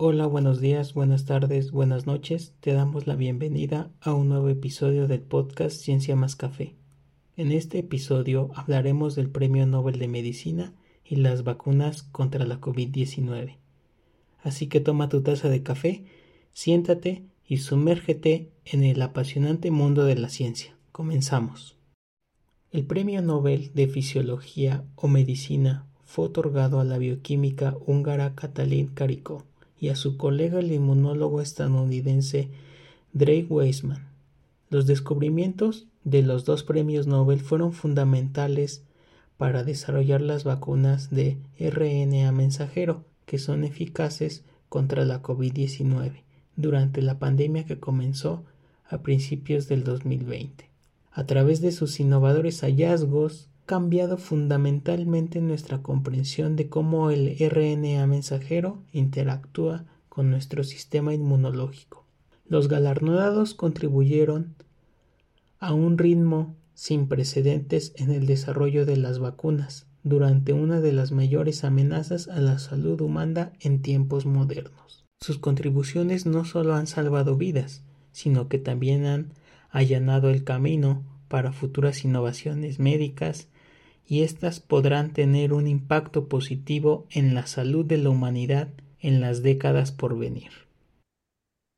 Hola, buenos días, buenas tardes, buenas noches. Te damos la bienvenida a un nuevo episodio del podcast Ciencia más Café. En este episodio hablaremos del Premio Nobel de Medicina y las vacunas contra la COVID-19. Así que toma tu taza de café, siéntate y sumérgete en el apasionante mundo de la ciencia. Comenzamos. El Premio Nobel de Fisiología o Medicina fue otorgado a la bioquímica húngara Katalin Karikó y a su colega el inmunólogo estadounidense Drake Weissman. Los descubrimientos de los dos premios Nobel fueron fundamentales para desarrollar las vacunas de RNA mensajero que son eficaces contra la COVID-19 durante la pandemia que comenzó a principios del 2020. A través de sus innovadores hallazgos, cambiado fundamentalmente nuestra comprensión de cómo el RNA mensajero interactúa con nuestro sistema inmunológico. Los galardonados contribuyeron a un ritmo sin precedentes en el desarrollo de las vacunas durante una de las mayores amenazas a la salud humana en tiempos modernos. Sus contribuciones no solo han salvado vidas, sino que también han allanado el camino para futuras innovaciones médicas y éstas podrán tener un impacto positivo en la salud de la humanidad en las décadas por venir.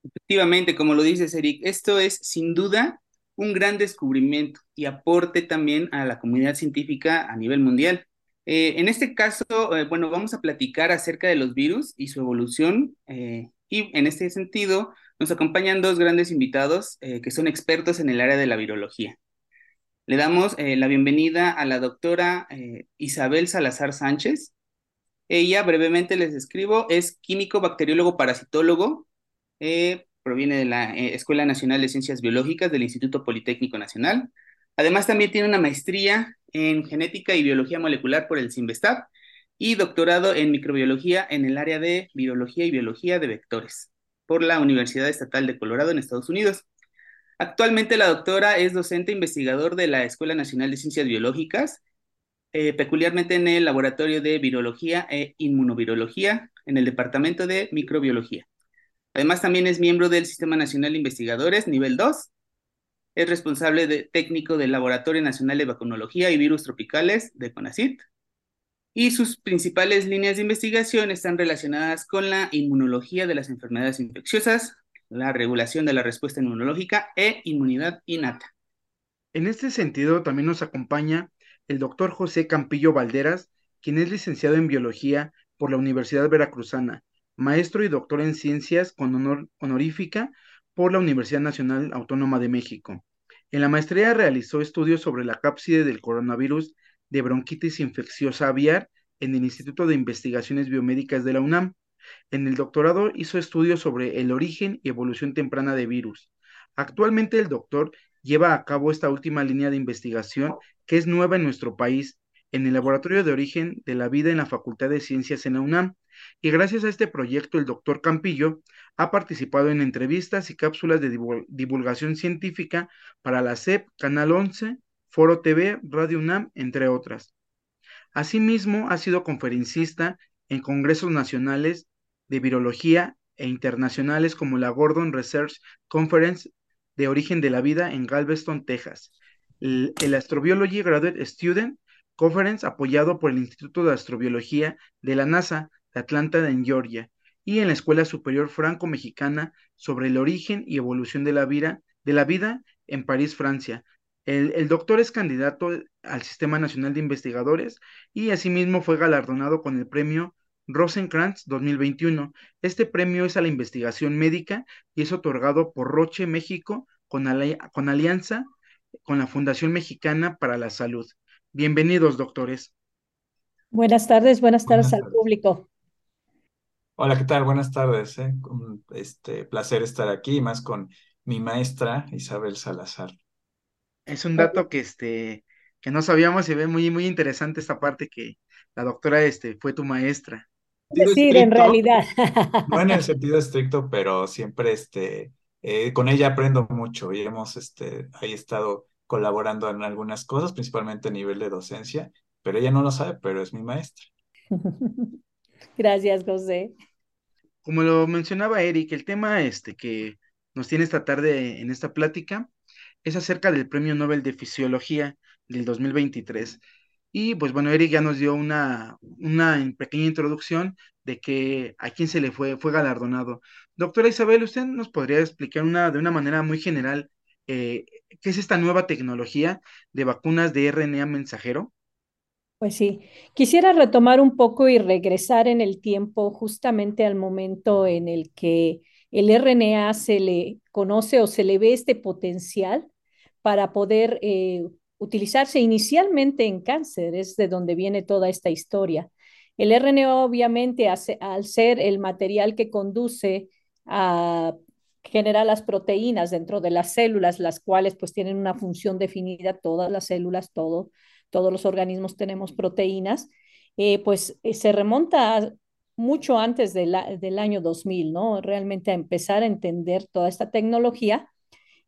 Efectivamente, como lo dices, Eric, esto es sin duda un gran descubrimiento y aporte también a la comunidad científica a nivel mundial. Eh, en este caso, eh, bueno, vamos a platicar acerca de los virus y su evolución eh, y en este sentido nos acompañan dos grandes invitados que son expertos en el área de la virología. Le damos eh, la bienvenida a la doctora eh, Isabel Salazar Sánchez. Ella, brevemente les escribo, es químico, bacteriólogo, parasitólogo. Eh, proviene de la Escuela Nacional de Ciencias Biológicas del Instituto Politécnico Nacional. Además, también tiene una maestría en genética y biología molecular por el CIMBESTAB y doctorado en microbiología en el área de virología y biología de vectores por la Universidad Estatal de Colorado en Estados Unidos. Actualmente la doctora es docente investigador de la Escuela Nacional de Ciencias Biológicas, eh, peculiarmente en el Laboratorio de Virología e Inmunovirología, en el Departamento de Microbiología. Además, también es miembro del Sistema Nacional de Investigadores, nivel 2. Es responsable técnico del Laboratorio Nacional de Vacunología y Virus Tropicales de CONACYT. Y sus principales líneas de investigación están relacionadas con la inmunología de las enfermedades infecciosas, la regulación de la respuesta inmunológica e inmunidad innata. En este sentido, también nos acompaña el doctor José Campillo Valderas, quien es licenciado en biología por la Universidad Veracruzana, maestro y doctor en ciencias con honor honorífica por la Universidad Nacional Autónoma de México. En la maestría realizó estudios sobre la cápside del coronavirus de bronquitis infecciosa aviar en el Instituto de Investigaciones Biomédicas de la UNAM en el doctorado hizo estudios sobre el origen y evolución temprana de virus. Actualmente el doctor lleva a cabo esta última línea de investigación que es nueva en nuestro país, en el Laboratorio de Origen de la Vida en la Facultad de Ciencias en la UNAM. Y gracias a este proyecto, el doctor Campillo ha participado en entrevistas y cápsulas de divulgación científica para la CEP, Canal 11, Foro TV, Radio UNAM, entre otras. Asimismo, ha sido conferencista en congresos nacionales de virología e internacionales como la Gordon Research Conference de Origen de la Vida en Galveston, Texas. El, Astrobiology Graduate Student Conference apoyado por el Instituto de Astrobiología de la NASA de Atlanta en Georgia y en la Escuela Superior Franco-Mexicana sobre el origen y evolución de la vida, en París, Francia. El, doctor es candidato al Sistema Nacional de Investigadores y asimismo fue galardonado con el premio Rosenkrantz 2021. Este premio es a la investigación médica y es otorgado por Roche México con, con alianza con la Fundación Mexicana para la Salud. Bienvenidos, doctores. Buenas tardes, buenas tardes al público. Hola, ¿qué tal? Buenas tardes. ¿eh? Este placer estar aquí, más con mi maestra Isabel Salazar. Es un dato que este que no sabíamos y ve muy muy interesante esta parte que la doctora este fue tu maestra decir en realidad. No en el sentido estricto, pero siempre este, eh, con ella aprendo mucho y hemos este, ahí estado colaborando en algunas cosas, principalmente a nivel de docencia, pero ella no lo sabe, pero es mi maestra. Gracias, José. Como lo mencionaba Eric, el tema este que nos tiene esta tarde en esta plática es acerca del Premio Nobel de Fisiología del 2023. Y pues bueno, Eric ya nos dio una, una pequeña introducción de que a quién se le fue, fue galardonado. Doctora Isabel, ¿usted nos podría explicar una, de una manera muy general eh, qué es esta nueva tecnología de vacunas de RNA mensajero? Pues sí, quisiera retomar un poco y regresar en el tiempo justamente al momento en el que el RNA se le conoce o se le ve este potencial para poder eh, utilizarse inicialmente en cáncer, es de donde viene toda esta historia. El RNA obviamente al ser el material que conduce a generar las proteínas dentro de las células, las cuales pues tienen una función definida, todas las células, todo todos los organismos tenemos proteínas, eh, pues eh, se remonta mucho antes del año 2000, ¿no? Realmente a empezar a entender toda esta tecnología.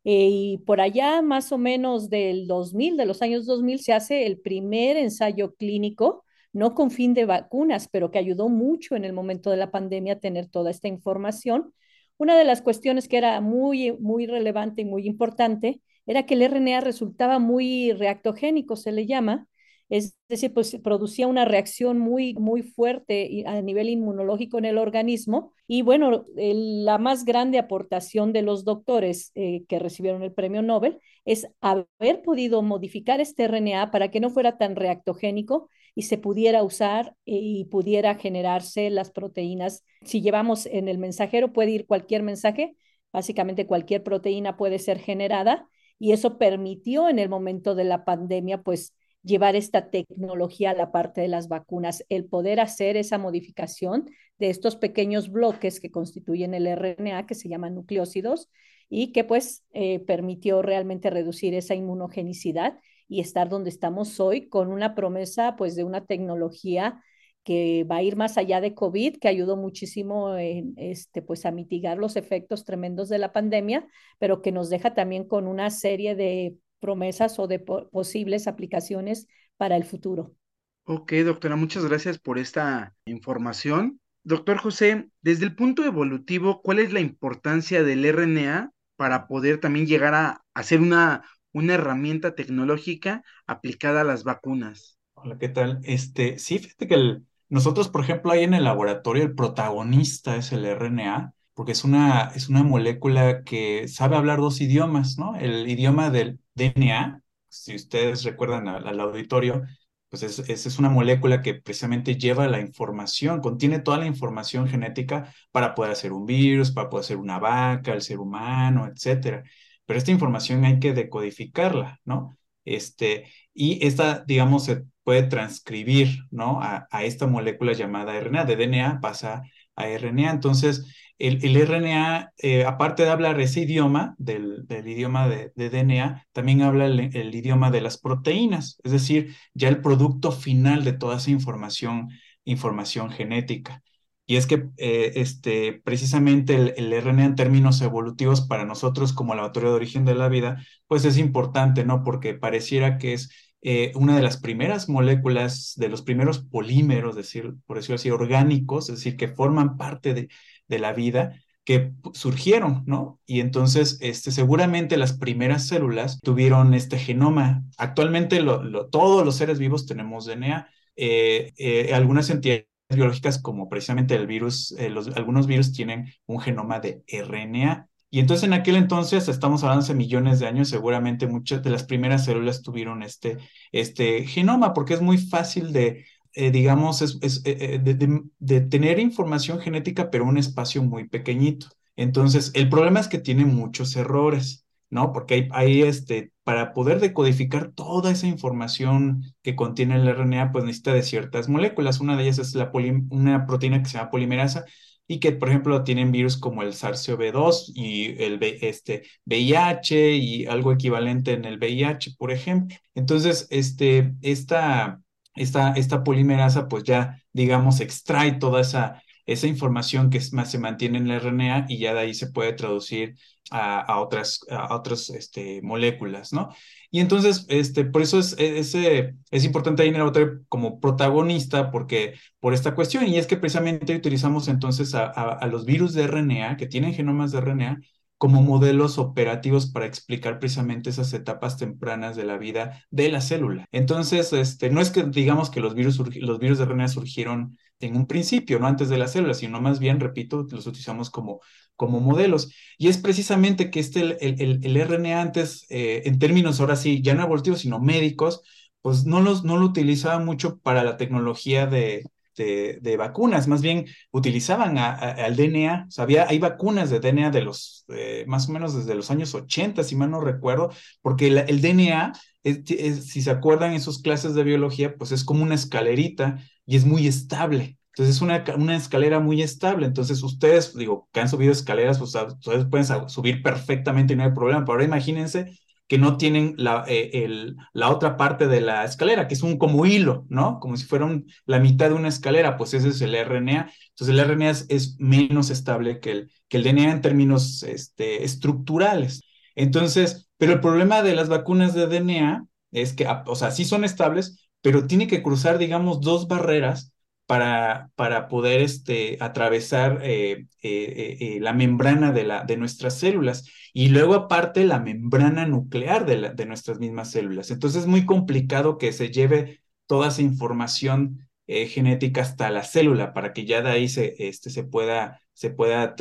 Eh, y por allá, más o menos del 2000, de los años 2000, se hace el primer ensayo clínico, no con fin de vacunas, pero que ayudó mucho en el momento de la pandemia a tener toda esta información. Una de las cuestiones que era muy, muy relevante y muy importante era que el RNA resultaba muy reactogénico, se le llama, es decir, pues producía una reacción muy, muy fuerte a nivel inmunológico en el organismo. Y bueno, la más grande aportación de los doctores eh, que recibieron el premio Nobel es haber podido modificar este RNA para que no fuera tan reactogénico y se pudiera usar eh, y pudiera generarse las proteínas. Si llevamos en el mensajero, puede ir cualquier mensaje, básicamente cualquier proteína puede ser generada y eso permitió en el momento de la pandemia, pues, llevar esta tecnología a la parte de las vacunas, el poder hacer esa modificación de estos pequeños bloques que constituyen el RNA, que se llaman nucleócidos, y que pues eh, permitió realmente reducir esa inmunogenicidad y estar donde estamos hoy con una promesa pues de una tecnología que va a ir más allá de COVID, que ayudó muchísimo este, pues, a mitigar los efectos tremendos de la pandemia, pero que nos deja también con una serie de promesas o de posibles aplicaciones para el futuro. Ok, doctora, muchas gracias por esta información. Doctor José, desde el punto evolutivo, ¿cuál es la importancia del RNA para poder también llegar a, hacer una, una herramienta tecnológica aplicada a las vacunas? Hola, ¿qué tal? Este, sí, fíjate que el, nosotros, por ejemplo, ahí en el laboratorio el protagonista es el RNA, porque es una, es una molécula que sabe hablar dos idiomas, ¿no? El idioma del DNA, si ustedes recuerdan al, auditorio, pues es, es, una molécula que precisamente lleva la información, contiene toda la información genética para poder hacer un virus, para poder hacer una vaca, el ser humano, etcétera. Pero esta información hay que decodificarla, ¿no? Este, y esta, digamos, se puede transcribir, ¿no? A, esta molécula llamada RNA. De DNA pasa a RNA. Entonces, el, RNA, eh, aparte de hablar ese idioma, del, idioma de, DNA, también habla el, idioma de las proteínas, es decir, ya el producto final de toda esa información, información genética. Y es que eh, este, precisamente el, el, RNA en términos evolutivos para nosotros como laboratorio de origen de la vida, pues es importante, ¿no? Porque pareciera que es eh, una de las primeras moléculas, de los primeros polímeros, decir, por decirlo así, orgánicos, es decir, que forman parte de, de la vida, que surgieron, ¿no? Y entonces, este, seguramente las primeras células tuvieron este genoma. Actualmente lo, todos los seres vivos tenemos DNA. Eh, eh, algunas entidades biológicas como precisamente el virus, algunos virus tienen un genoma de RNA. Y entonces en aquel entonces, estamos hablando de millones de años, seguramente muchas de las primeras células tuvieron este, este genoma, porque es muy fácil de, eh, digamos, es, eh, de, de, tener información genética, pero un espacio muy pequeñito. Entonces, el problema es que tiene muchos errores. ¿no? Porque hay, este, para poder decodificar toda esa información que contiene el RNA, pues necesita de ciertas moléculas. Una de ellas es la una proteína que se llama polimerasa y que, por ejemplo, tienen virus como el SARS-CoV-2 y el este, VIH y algo equivalente en el VIH, por ejemplo. Entonces, este, esta, esta, esta polimerasa, pues ya, digamos, extrae toda esa esa información que más se mantiene en el RNA y ya de ahí se puede traducir a, otras, a otras este, moléculas, ¿no? Y entonces, este, por eso es, es, es importante ahí en el otro como protagonista, porque por esta cuestión, y es que precisamente utilizamos entonces a, a los virus de RNA, que tienen genomas de RNA, como modelos operativos para explicar precisamente esas etapas tempranas de la vida de la célula. Entonces, este, no es que digamos que los virus, los virus de RNA surgieron en un principio, no antes de la célula, sino más bien, repito, los utilizamos como, como modelos. Y es precisamente que este, el, el, RNA antes, eh, en términos ahora sí, ya no evolutivos, sino médicos, pues no, los, no lo utilizaba mucho para la tecnología de, de, vacunas, más bien utilizaban al DNA, o hay vacunas de DNA de los, eh, más o menos desde los años 80, si mal no recuerdo, porque el DNA, si se acuerdan en sus clases de biología, pues es como una escalerita y es muy estable. Entonces es una, una escalera muy estable. Entonces ustedes, digo, que han subido escaleras, pues, ustedes pueden subir perfectamente y no hay problema. Pero ahora imagínense que no tienen la, eh, el, la otra parte de la escalera, que es un como hilo, ¿no? Como si fuera la mitad de una escalera, pues ese es el RNA. Entonces el RNA es, menos estable que el, que el DNA en términos este, estructurales. Entonces, pero el problema de las vacunas de DNA es que, o sea, sí son estables, pero tiene que cruzar, digamos, dos barreras para, para poder este, atravesar eh, eh, eh, la membrana de, la, de nuestras células y luego aparte la membrana nuclear de, nuestras mismas células. Entonces es muy complicado que se lleve toda esa información genética hasta la célula para que ya de ahí se, este, se pueda, se pueda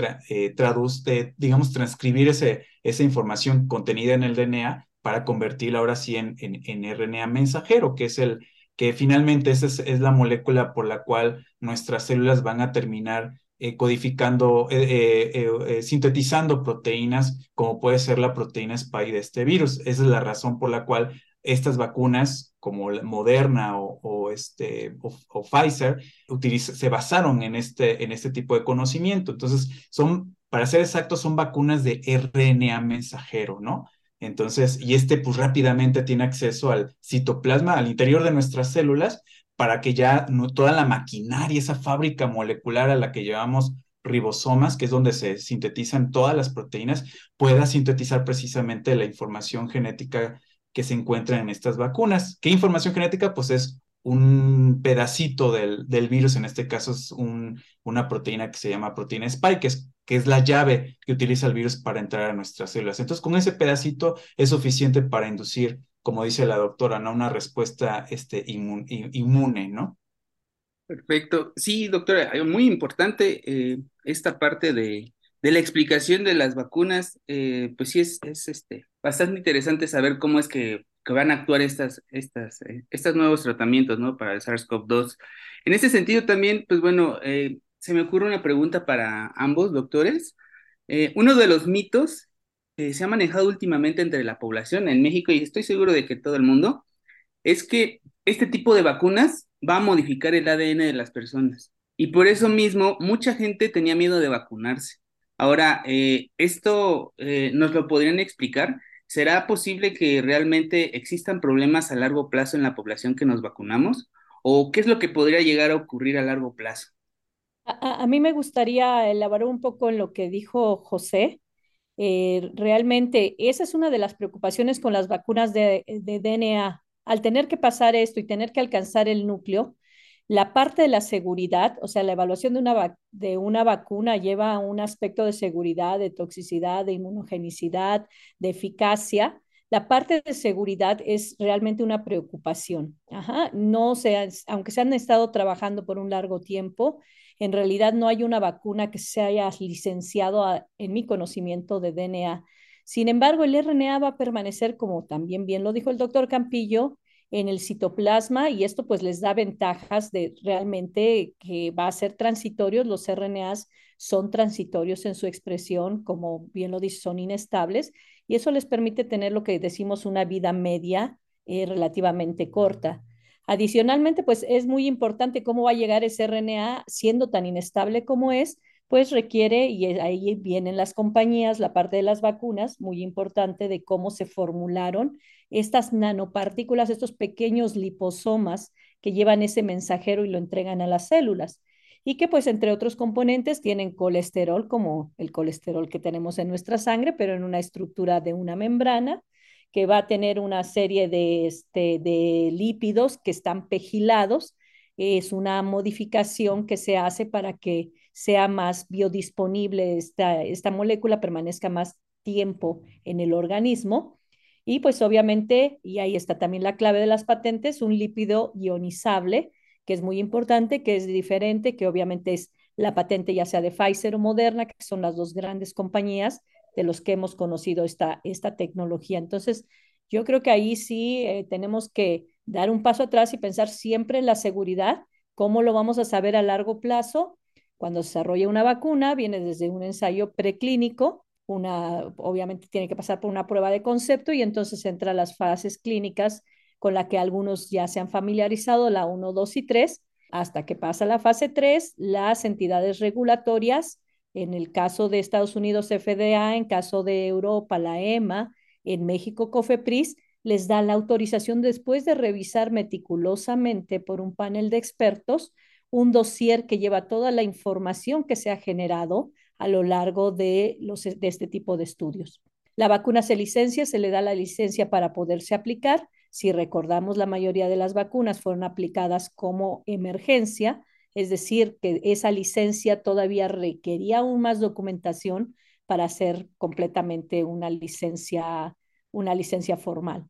traducir, digamos, transcribir ese, esa información contenida en el DNA para convertirla ahora sí en, en, en RNA mensajero, que es el, que finalmente esa es, la molécula por la cual nuestras células van a terminar eh, codificando, eh, eh, sintetizando proteínas, como puede ser la proteína spike de este virus. Esa es la razón por la cual estas vacunas, como Moderna o, este, o, Pfizer, se basaron en este, en este tipo de conocimiento. Entonces, son, para ser exactos, son vacunas de RNA mensajero, ¿no? Entonces, y este pues rápidamente tiene acceso al citoplasma, al interior de nuestras células, para que ya no, toda la maquinaria, esa fábrica molecular a la que llevamos ribosomas, que es donde se sintetizan todas las proteínas, pueda sintetizar precisamente la información genética que se encuentra en estas vacunas. ¿Qué información genética? Pues es un pedacito del, del virus, en este caso es un, una proteína que se llama proteína spike, que es, que es la llave que utiliza el virus para entrar a nuestras células. Entonces, con ese pedacito es suficiente para inducir, como dice la doctora, ¿no? una respuesta este, inmune, ¿no? Perfecto. Sí, doctora, muy importante eh, esta parte de, de, la explicación de las vacunas. Eh, pues sí, es, es este, bastante interesante saber cómo es que que van a actuar estas, estas, eh, estos nuevos tratamientos, ¿no? Para el SARS-CoV-2. En ese sentido también, pues bueno, se me ocurre una pregunta para ambos doctores. Eh, uno de los mitos que se ha manejado últimamente entre la población en México, y estoy seguro de que todo el mundo, es que este tipo de vacunas va a modificar el ADN de las personas. Y por eso mismo, mucha gente tenía miedo de vacunarse. Ahora, ¿esto nos lo podrían explicar? ¿será posible que realmente existan problemas a largo plazo en la población que nos vacunamos? ¿O qué es lo que podría llegar a ocurrir a largo plazo? A, mí me gustaría elaborar un poco en lo que dijo José. Eh, realmente, esa es una de las preocupaciones con las vacunas de, de DNA. Al tener que pasar esto y tener que alcanzar el núcleo, la parte de la seguridad, o sea, la evaluación de una, de una vacuna lleva un aspecto de seguridad, de toxicidad, de inmunogenicidad, de eficacia. La parte de seguridad es realmente una preocupación. Ajá. No se, aunque se han estado trabajando por un largo tiempo, en realidad no hay una vacuna que se haya licenciado en mi conocimiento de DNA. Sin embargo, el RNA va a permanecer, como también bien lo dijo el doctor Campillo, en el citoplasma y esto pues les da ventajas de realmente que va a ser transitorios. Los RNAs son transitorios en su expresión, como bien lo dice, son inestables y eso les permite tener lo que decimos una vida media eh, relativamente corta. Adicionalmente, pues es muy importante cómo va a llegar ese RNA siendo tan inestable como es, pues requiere, y ahí vienen las compañías, la parte de las vacunas, muy importante de cómo se formularon estas nanopartículas, estos pequeños liposomas que llevan ese mensajero y lo entregan a las células. y que pues entre otros componentes tienen colesterol como el colesterol que tenemos en nuestra sangre, pero en una estructura de una membrana que va a tener una serie de, este, de lípidos que están pegilados. Es una modificación que se hace para que sea más biodisponible esta, esta molécula, permanezca más tiempo en el organismo. Y pues obviamente, y ahí está también la clave de las patentes, un lípido ionizable que es muy importante, que es diferente, que obviamente es la patente ya sea de Pfizer o Moderna, que son las dos grandes compañías de los que hemos conocido esta, esta tecnología. Entonces, yo creo que ahí sí eh, tenemos que dar un paso atrás y pensar siempre en la seguridad, cómo lo vamos a saber a largo plazo. Cuando se desarrolla una vacuna, viene desde un ensayo preclínico, una, obviamente tiene que pasar por una prueba de concepto y entonces entra las fases clínicas con la que algunos ya se han familiarizado, la 1, 2 y 3, hasta que pasa la fase 3, las entidades regulatorias, en el caso de Estados Unidos FDA, en caso de Europa la EMA, en México COFEPRIS, les da la autorización después de revisar meticulosamente por un panel de expertos un dossier que lleva toda la información que se ha generado a lo largo de, los, de este tipo de estudios. La vacuna se licencia, se le da la licencia para poderse aplicar si recordamos, la mayoría de las vacunas fueron aplicadas como emergencia, es decir, que esa licencia todavía requería aún más documentación para hacer completamente una licencia, una licencia formal.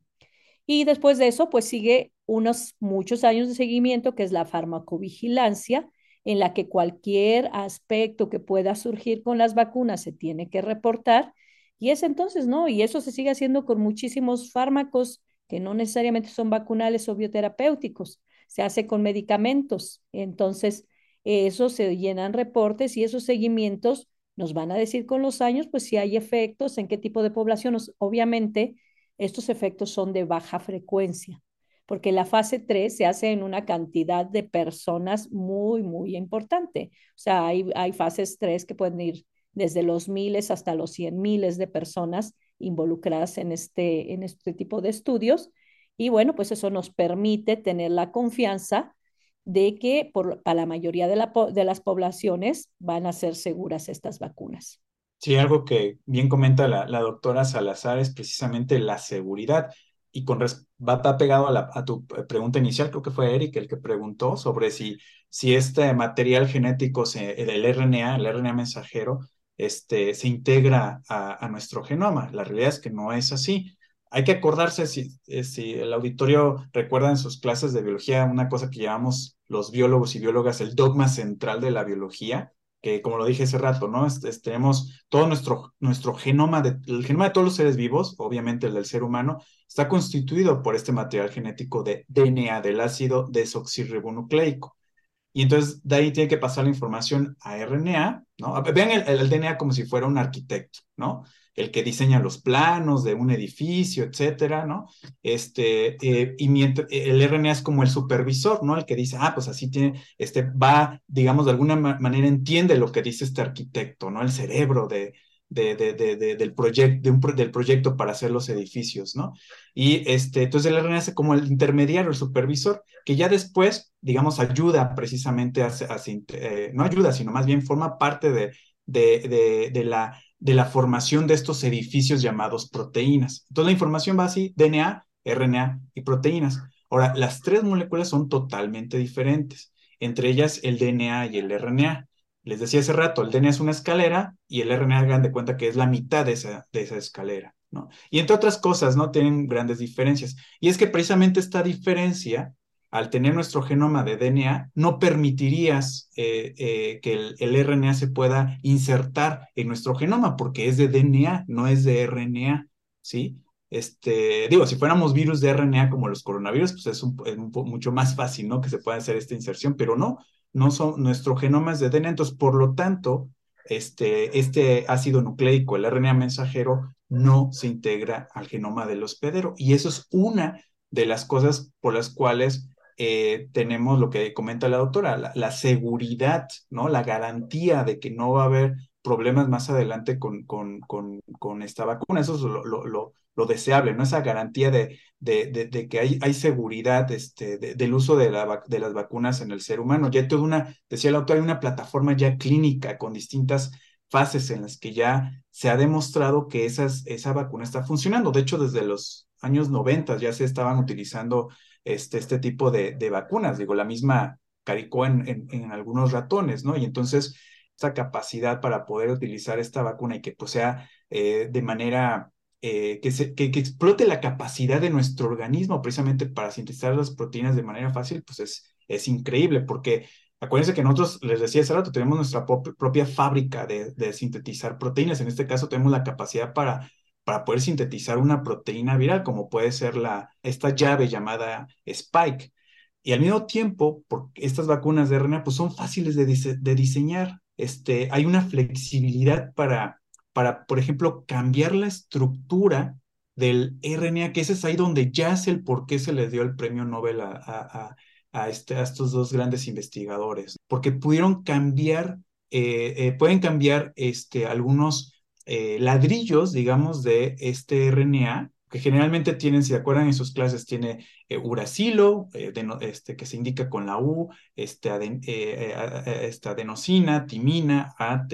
Y después de eso, pues sigue unos muchos años de seguimiento, que es la farmacovigilancia, en la que cualquier aspecto que pueda surgir con las vacunas se tiene que reportar. Y es entonces, ¿no? Y eso se sigue haciendo con muchísimos fármacos que no necesariamente son vacunales o bioterapéuticos, se hace con medicamentos. Entonces, eso se llenan reportes y esos seguimientos nos van a decir con los años, pues si hay efectos, en qué tipo de población. Obviamente, estos efectos son de baja frecuencia, porque la fase 3 se hace en una cantidad de personas muy, muy importante. O sea, hay, hay fases 3 que pueden ir desde los miles hasta los cien miles de personas involucradas en este, en este tipo de estudios. Y bueno, pues eso nos permite tener la confianza de que por, para la mayoría de, la, las poblaciones van a ser seguras estas vacunas. Sí, algo que bien comenta la, la doctora Salazar es precisamente la seguridad. Y con va pegado a, la, a, tu pregunta inicial, creo que fue Eric el que preguntó sobre si, si este material genético, se, el RNA, el RNA mensajero, este, se integra a, nuestro genoma. La realidad es que no es así. Hay que acordarse, si, eh, si el auditorio recuerda en sus clases de biología una cosa que llamamos los biólogos y biólogas el dogma central de la biología, que como lo dije hace rato, ¿no? tenemos todo nuestro, nuestro genoma, de, el genoma de todos los seres vivos, obviamente el del ser humano, está constituido por este material genético de DNA, del ácido desoxirribonucleico. Y entonces de ahí tiene que pasar la información a RNA, ¿no? Vean el, DNA como si fuera un arquitecto, ¿no? El que diseña los planos de un edificio, etcétera, ¿no? Este, eh, y mientras, el RNA es como el supervisor, ¿no? El que dice, ah, pues así tiene, este, va, digamos, de alguna manera entiende lo que dice este arquitecto, ¿no? El cerebro de, de, de, del, proyecto del proyecto para hacer los edificios, ¿no? Y este, entonces el RNA hace como el intermediario, el supervisor, que ya después, digamos, ayuda precisamente a, eh, no ayuda, sino más bien forma parte de, de, la, de la formación de estos edificios llamados proteínas. Entonces la información va así, DNA, RNA y proteínas. Ahora, las tres moléculas son totalmente diferentes, entre ellas el DNA y el RNA. Les decía hace rato, el DNA es una escalera y el RNA hagan de cuenta que es la mitad de esa, de esa escalera, ¿no? Y entre otras cosas, ¿no? Tienen grandes diferencias. Y es que precisamente esta diferencia, al tener nuestro genoma de DNA, no permitirías eh, eh, que el, RNA se pueda insertar en nuestro genoma, porque es de DNA, no es de RNA, ¿sí? Este, digo, si fuéramos virus de RNA como los coronavirus, pues es, mucho más fácil, ¿no? Que se pueda hacer esta inserción, pero no, no son, nuestro genoma es de DNA, entonces por lo tanto, este, este ácido nucleico, el RNA mensajero, no se integra al genoma del hospedero. Y eso es una de las cosas por las cuales eh, tenemos lo que comenta la doctora, la, seguridad, ¿no? La garantía de que no va a haber problemas más adelante con, con, con, con esta vacuna. Eso es lo, lo, lo, deseable, ¿no? Esa garantía de, de, de, que hay, hay seguridad este, del uso de, la, de las vacunas en el ser humano. Ya hay toda una, decía el autor, hay una plataforma ya clínica con distintas fases en las que ya se ha demostrado que esa vacuna está funcionando. De hecho, desde los años 90 ya se estaban utilizando este, este tipo de, de vacunas. Digo, la misma caricó en, en, algunos ratones, ¿no? Y entonces esa capacidad para poder utilizar esta vacuna y que pues sea eh, de manera eh, que, se, que, explote la capacidad de nuestro organismo precisamente para sintetizar las proteínas de manera fácil, pues es, es increíble porque acuérdense que nosotros, les decía hace rato, tenemos nuestra propia fábrica de, de, sintetizar proteínas. En este caso tenemos la capacidad para, para poder sintetizar una proteína viral, como puede ser la, esta llave llamada Spike. Y al mismo tiempo, porque estas vacunas de RNA pues, son fáciles de, diseñar este, hay una flexibilidad para, para, por ejemplo, cambiar la estructura del RNA, que ese es ahí donde ya es el por qué se le dio el premio Nobel a, a, a, este, a estos dos grandes investigadores, porque pudieron cambiar, eh, eh, pueden cambiar este, algunos eh, ladrillos, digamos, de este RNA que generalmente tienen, si acuerdan en sus clases, tiene eh, uracilo, eh, este, que se indica con la U, este, eh, este, adenosina, timina, AT,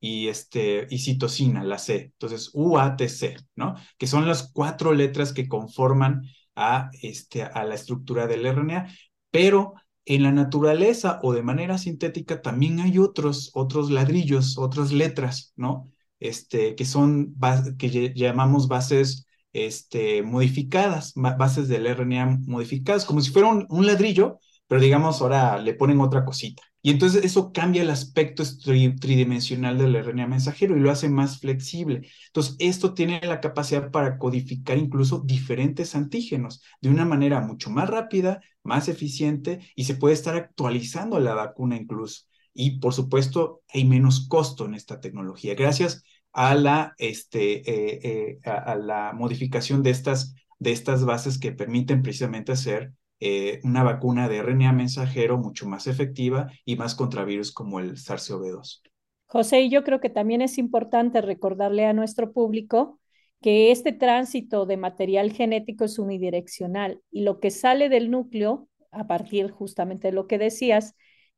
y, este, y citosina, la C. Entonces, UATC, ¿no? Que son las cuatro letras que conforman a, este, a la estructura del RNA, pero en la naturaleza o de manera sintética también hay otros, otros ladrillos, otras letras, ¿no? Este, que son, que llamamos bases este, modificadas, bases del RNA modificadas, como si fuera un, ladrillo, pero digamos ahora le ponen otra cosita. Y entonces eso cambia el aspecto tridimensional del RNA mensajero y lo hace más flexible. Entonces esto tiene la capacidad para codificar incluso diferentes antígenos de una manera mucho más rápida, más eficiente y se puede estar actualizando la vacuna incluso. Y por supuesto hay menos costo en esta tecnología. Gracias a la, este, eh, eh, a, la modificación de estas, de estas bases que permiten precisamente hacer eh, una vacuna de RNA mensajero mucho más efectiva y más contra virus como el SARS-CoV-2. José, yo creo que también es importante recordarle a nuestro público que este tránsito de material genético es unidireccional y lo que sale del núcleo, a partir justamente de lo que decías,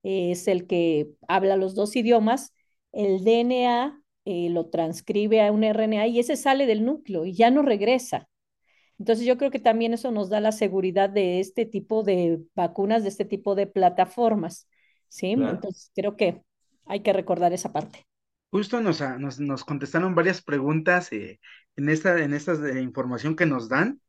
es el que habla los dos idiomas, el DNA eh, lo transcribe a un RNA y ese sale del núcleo y ya no regresa. Entonces yo creo que también eso nos da la seguridad de este tipo de vacunas, de este tipo de plataformas, ¿sí? Entonces creo que hay que recordar esa parte. Justo nos, ah, nos, nos contestaron varias preguntas eh, en esta, en esta eh, información que nos dan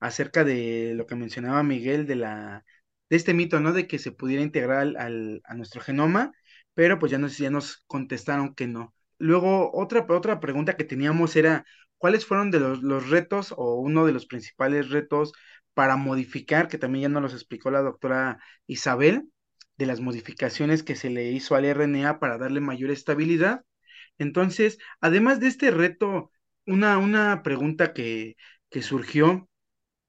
acerca de lo que mencionaba Miguel de la de este mito, ¿no? De que se pudiera integrar al, a nuestro genoma, pero pues ya nos, ya nos contestaron que no. Luego, otra, otra pregunta que teníamos era, ¿cuáles fueron de los, los retos o uno de los principales retos para modificar, que también ya nos los explicó la doctora Isabel, de las modificaciones que se le hizo al RNA para darle mayor estabilidad? Entonces, además de este reto, una, una pregunta que, que surgió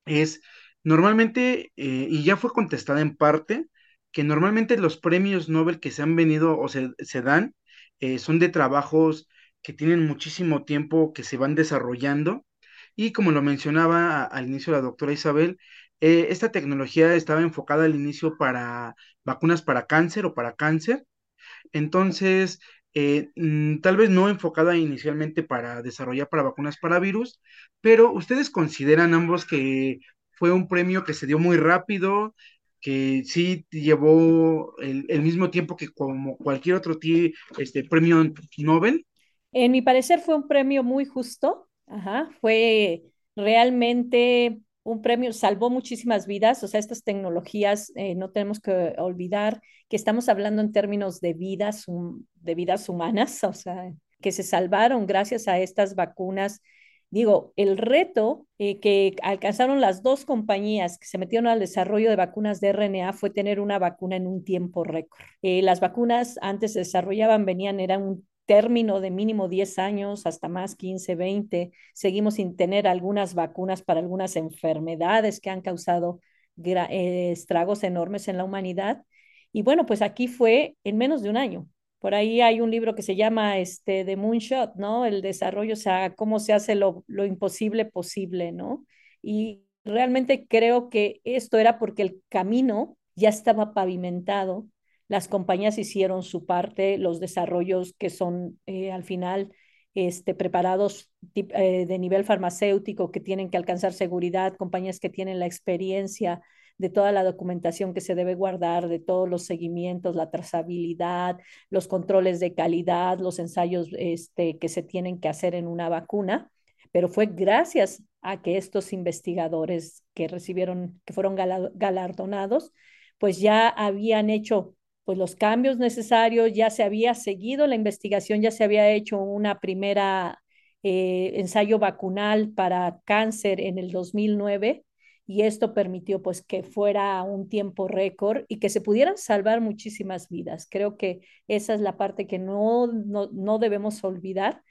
es, normalmente, eh, y ya fue contestada en parte, que normalmente los premios Nobel que se han venido o se, se dan eh, son de trabajos que tienen muchísimo tiempo, que se van desarrollando. Y como lo mencionaba al inicio la doctora Isabel, eh, esta tecnología estaba enfocada al inicio para vacunas para cáncer o para cáncer. Entonces, mm, tal vez no enfocada inicialmente para desarrollar para vacunas para virus, pero ustedes consideran ambos que fue un premio que se dio muy rápido, que sí llevó el, mismo tiempo que como cualquier otro este, premio Nobel? En mi parecer fue un premio muy justo, Ajá, fue realmente un premio, salvó muchísimas vidas, o sea, estas tecnologías, eh, no tenemos que olvidar que estamos hablando en términos de vidas, de vidas humanas, o sea, que se salvaron gracias a estas vacunas Digo, el reto eh, que alcanzaron las dos compañías que se metieron al desarrollo de vacunas de RNA fue tener una vacuna en un tiempo récord. Eh, las vacunas antes se desarrollaban, venían, era un término de mínimo 10 años, hasta más 15, 20. Seguimos sin tener algunas vacunas para algunas enfermedades que han causado eh, estragos enormes en la humanidad. Y bueno, pues aquí fue en menos de un año Por ahí hay un libro que se llama este, The Moonshot, ¿no? El desarrollo, o sea, cómo se hace lo, lo imposible posible, ¿no? Y realmente creo que esto era porque el camino ya estaba pavimentado, las compañías hicieron su parte, los desarrollos que son eh, al final este, preparados eh, de nivel farmacéutico, que tienen que alcanzar seguridad, compañías que tienen la experiencia de toda la documentación que se debe guardar, de todos los seguimientos, la trazabilidad, los controles de calidad, los ensayos este, que se tienen que hacer en una vacuna, pero fue gracias a que estos investigadores que recibieron, que fueron galardonados, pues ya habían hecho pues los cambios necesarios, ya se había seguido la investigación, ya se había hecho una primera eh, ensayo vacunal para cáncer en el 2009 y esto permitió pues que fuera un tiempo récord y que se pudieran salvar muchísimas vidas. Creo que esa es la parte que no, no, no debemos olvidar.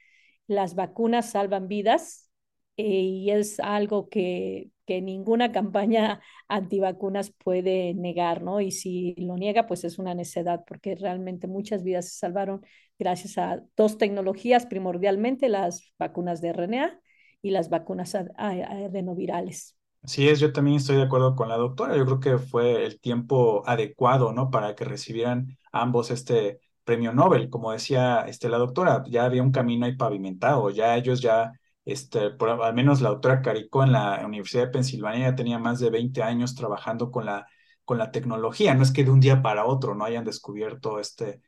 Las vacunas salvan vidas eh, y es algo que, que ninguna campaña antivacunas puede negar, ¿no? Y si lo niega, pues es una necedad, porque realmente muchas vidas se salvaron gracias a dos tecnologías, primordialmente las vacunas de RNA y las vacunas adenovirales. Así es, yo también estoy de acuerdo con la doctora. Yo creo que fue el tiempo adecuado, ¿no? Para que recibieran ambos este premio Nobel. Como decía este, la doctora, ya había un camino ahí pavimentado, ya ellos ya, este, por, al menos la doctora Caricó en la Universidad de Pensilvania ya tenía más de 20 años trabajando con la, con la tecnología. No es que de un día para otro no hayan descubierto este,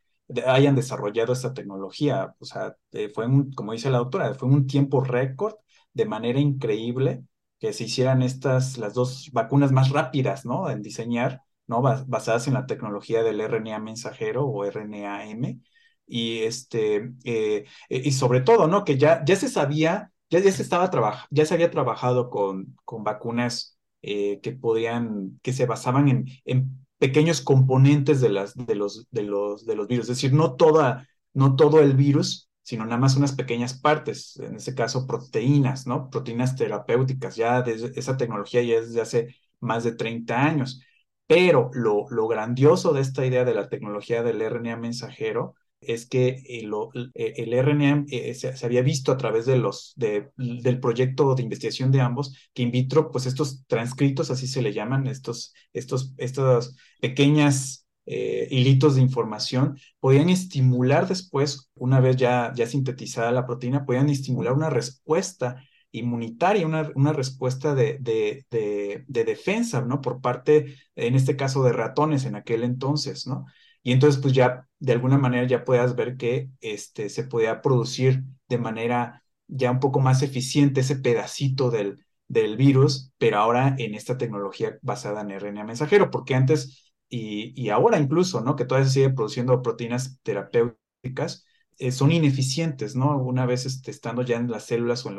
hayan desarrollado esta tecnología. O sea, eh, fue un, como dice la doctora, fue un tiempo récord de manera increíble que se hicieran estas, las dos vacunas más rápidas, ¿no? En diseñar, ¿no? Basadas en la tecnología del RNA mensajero o RNAM. Y este, eh, y sobre todo, ¿no? Que ya, ya se sabía, ya, ya se estaba trabajando, ya se había trabajado con, con vacunas eh, que podían, que se basaban en, en pequeños componentes de, las, de, los, de, los, de los virus. Es decir, no, toda, no todo el virus sino nada más unas pequeñas partes, en este caso proteínas, ¿no? Proteínas terapéuticas, ya desde, esa tecnología ya es desde hace más de 30 años. Pero lo, lo grandioso de esta idea de la tecnología del RNA mensajero es que el, el RNA eh, se, había visto a través de los, de, del proyecto de investigación de ambos, que in vitro, pues estos transcritos, así se le llaman, estos, estos, estas pequeñas eh, hilitos de información, podían estimular después, una vez ya, ya sintetizada la proteína, podían estimular una respuesta inmunitaria, una, una respuesta de, de, de, defensa, ¿no? Por parte, en este caso, de ratones en aquel entonces, ¿no? Y entonces, pues ya, de alguna manera, ya puedas ver que este, se podía producir de manera ya un poco más eficiente ese pedacito del, del virus, pero ahora en esta tecnología basada en RNA mensajero, porque antes y, ahora incluso, ¿no? Que todavía se sigue produciendo proteínas terapéuticas, eh, son ineficientes, ¿no? Una vez este, estando ya en las células o en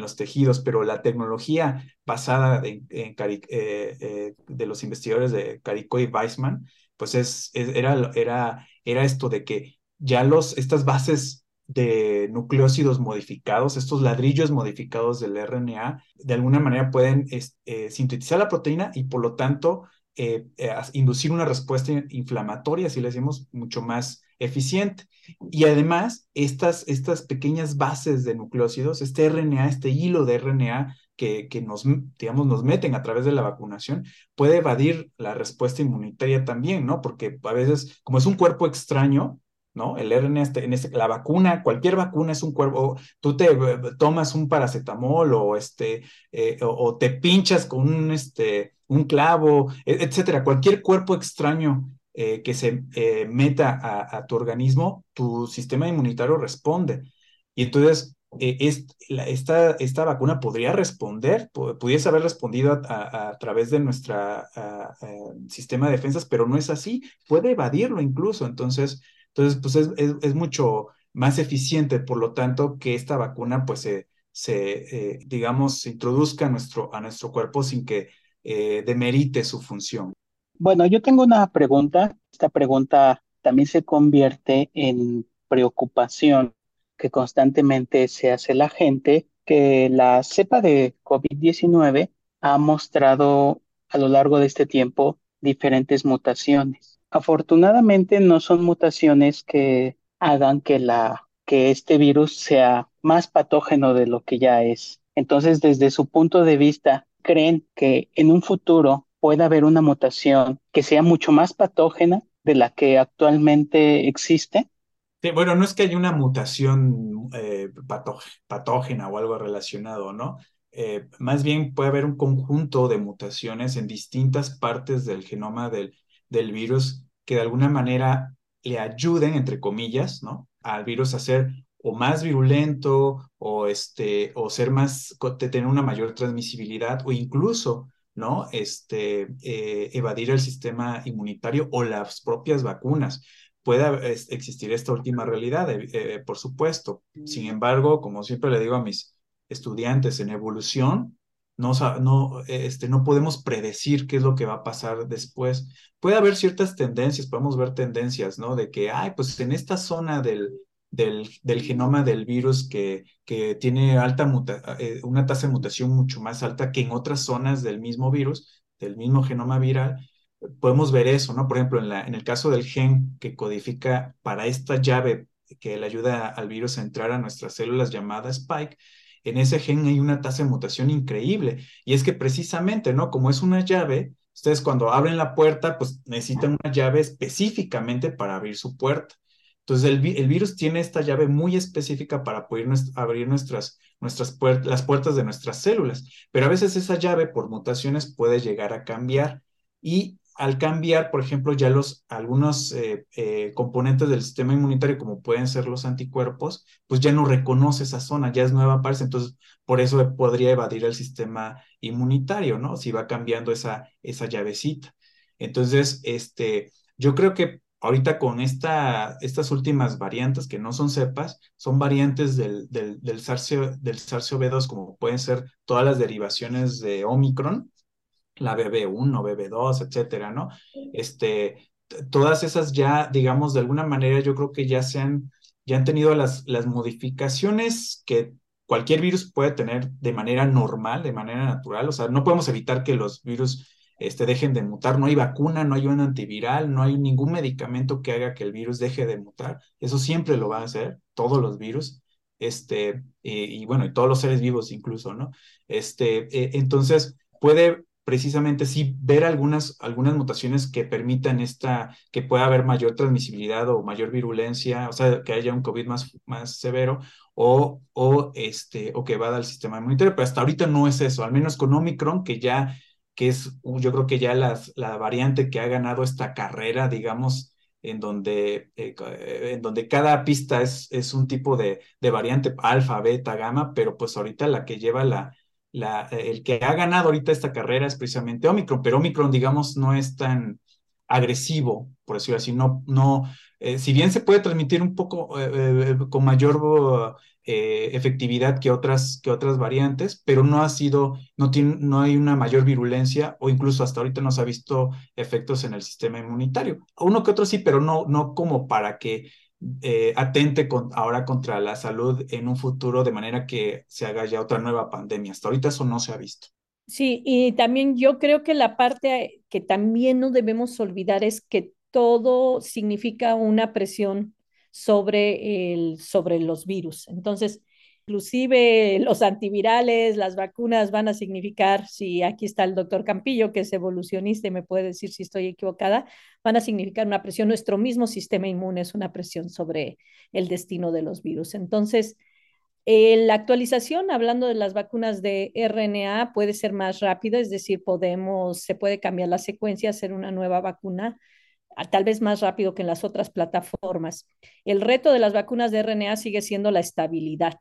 los, tejidos, pero la tecnología basada en, eh, eh, de los investigadores de Caricó y Weissman, pues es, era esto de que ya los, estas bases de nucleócidos modificados, estos ladrillos modificados del RNA, de alguna manera pueden sintetizar la proteína y por lo tanto eh, eh, inducir una respuesta inflamatoria, si le decimos, mucho más eficiente. Y además, estas, estas pequeñas bases de nucleócidos, este RNA, este hilo de RNA que, que nos, digamos, nos meten a través de la vacunación, puede evadir la respuesta inmunitaria también, ¿no? Porque a veces, como es un cuerpo extraño, ¿no? El RNA, este, en este, la vacuna, cualquier vacuna es un cuerpo, tú te eh, tomas un paracetamol o, este, o, te pinchas con un, este, un clavo, e, etcétera, cualquier cuerpo extraño eh, que se eh, meta a, tu organismo, tu sistema inmunitario responde. Y entonces, eh, esta, esta, vacuna podría responder, pudiese haber respondido a, través de nuestro sistema de defensas, pero no es así, puede evadirlo incluso. Entonces, entonces pues es, es, mucho más eficiente, por lo tanto, que esta vacuna, pues, se, se digamos, se introduzca a nuestro, a nuestro cuerpo sin que eh, demerite su función. Bueno, yo tengo una pregunta. Esta pregunta también se convierte en preocupación que constantemente se hace la gente, que la cepa de COVID-19 ha mostrado a lo largo de este tiempo diferentes mutaciones. Afortunadamente no son mutaciones que hagan que, la, que este virus sea más patógeno de lo que ya es. Entonces, desde su punto de vista, ¿creen que en un futuro pueda haber una mutación que sea mucho más patógena de la que actualmente existe? Sí, bueno, no es que haya una mutación eh, patógena o algo relacionado, ¿no? Eh, más bien puede haber un conjunto de mutaciones en distintas partes del genoma del, del virus que de alguna manera le ayuden, entre comillas, ¿no? Al virus a ser o más virulento o, este, o ser más, tener una mayor transmisibilidad o incluso, ¿no? Este, eh, evadir el sistema inmunitario o las propias vacunas puede existir esta última realidad, eh, eh, por supuesto. Sin mm. embargo, como siempre le digo a mis estudiantes en evolución, no, no, este, no podemos predecir qué es lo que va a pasar después. Puede haber ciertas tendencias, podemos ver tendencias, ¿no? De que, ay, pues en esta zona del, del, del genoma del virus que, que tiene alta eh, una tasa de mutación mucho más alta que en otras zonas del mismo virus, del mismo genoma viral, podemos ver eso, ¿no? Por ejemplo, en, la, en el caso del gen que codifica para esta llave que le ayuda al virus a entrar a nuestras células llamada Spike, en ese gen hay una tasa de mutación increíble. Y es que precisamente, ¿no? Como es una llave, ustedes cuando abren la puerta, pues necesitan una llave específicamente para abrir su puerta. Entonces, el, virus tiene esta llave muy específica para poder abrir nuestras, nuestras las puertas de nuestras células. Pero a veces esa llave, por mutaciones, puede llegar a cambiar. Y al cambiar, por ejemplo, ya los algunos eh, eh, componentes del sistema inmunitario, como pueden ser los anticuerpos, pues ya no reconoce esa zona, ya es nueva parece, entonces por eso podría evadir el sistema inmunitario, ¿no? Si va cambiando esa, esa llavecita. Entonces, este, yo creo que ahorita con esta, estas últimas variantes que no son cepas, son variantes del, del, del SARS-CoV-2, como pueden ser todas las derivaciones de Omicron, la BB1, BB2, etcétera, ¿no? Este, todas esas ya, digamos, de alguna manera yo creo que ya se han, ya han tenido las, las modificaciones que cualquier virus puede tener de manera normal, de manera natural, o sea, no podemos evitar que los virus este, dejen de mutar, no hay vacuna, no hay un antiviral, no hay ningún medicamento que haga que el virus deje de mutar, eso siempre lo van a hacer, todos los virus, este, y bueno, y todos los seres vivos incluso, ¿no? Este, eh, entonces, puede precisamente sí ver algunas, algunas mutaciones que permitan esta, que pueda haber mayor transmisibilidad o mayor virulencia, o sea, que haya un COVID más, más severo o, o, este, o que vada al sistema inmunitario, pero hasta ahorita no es eso, al menos con Omicron, que ya, que es, yo creo que ya la variante que ha ganado esta carrera, digamos, en donde, eh, en donde cada pista es, es un tipo de, de variante alfa, beta, gamma, pero pues ahorita la que lleva la, el que ha ganado ahorita esta carrera es precisamente Omicron, pero Omicron, digamos, no es tan agresivo, por decirlo así, no, no, eh, si bien se puede transmitir un poco eh, eh, con mayor efectividad que otras, que otras variantes, pero no ha sido, no, tiene, no hay una mayor virulencia o incluso hasta ahorita no se ha visto efectos en el sistema inmunitario. Uno que otro sí, pero no, no como para que eh, atente ahora contra la salud en un futuro de manera que se haga ya otra nueva pandemia. Hasta ahorita eso no se ha visto. Sí, y también yo creo que la parte que también no debemos olvidar es que todo significa una presión sobre, el, sobre los virus. Entonces, inclusive los antivirales, las vacunas van a significar, si aquí está el doctor Campillo, que es evolucionista y me puede decir si estoy equivocada, van a significar una presión. Nuestro mismo sistema inmune es una presión sobre el destino de los virus. Entonces, eh, la actualización, hablando de las vacunas de RNA, puede ser más rápida, es decir, podemos, se puede cambiar la secuencia, hacer una nueva vacuna tal vez más rápido que en las otras plataformas. El reto de las vacunas de RNA sigue siendo la estabilidad.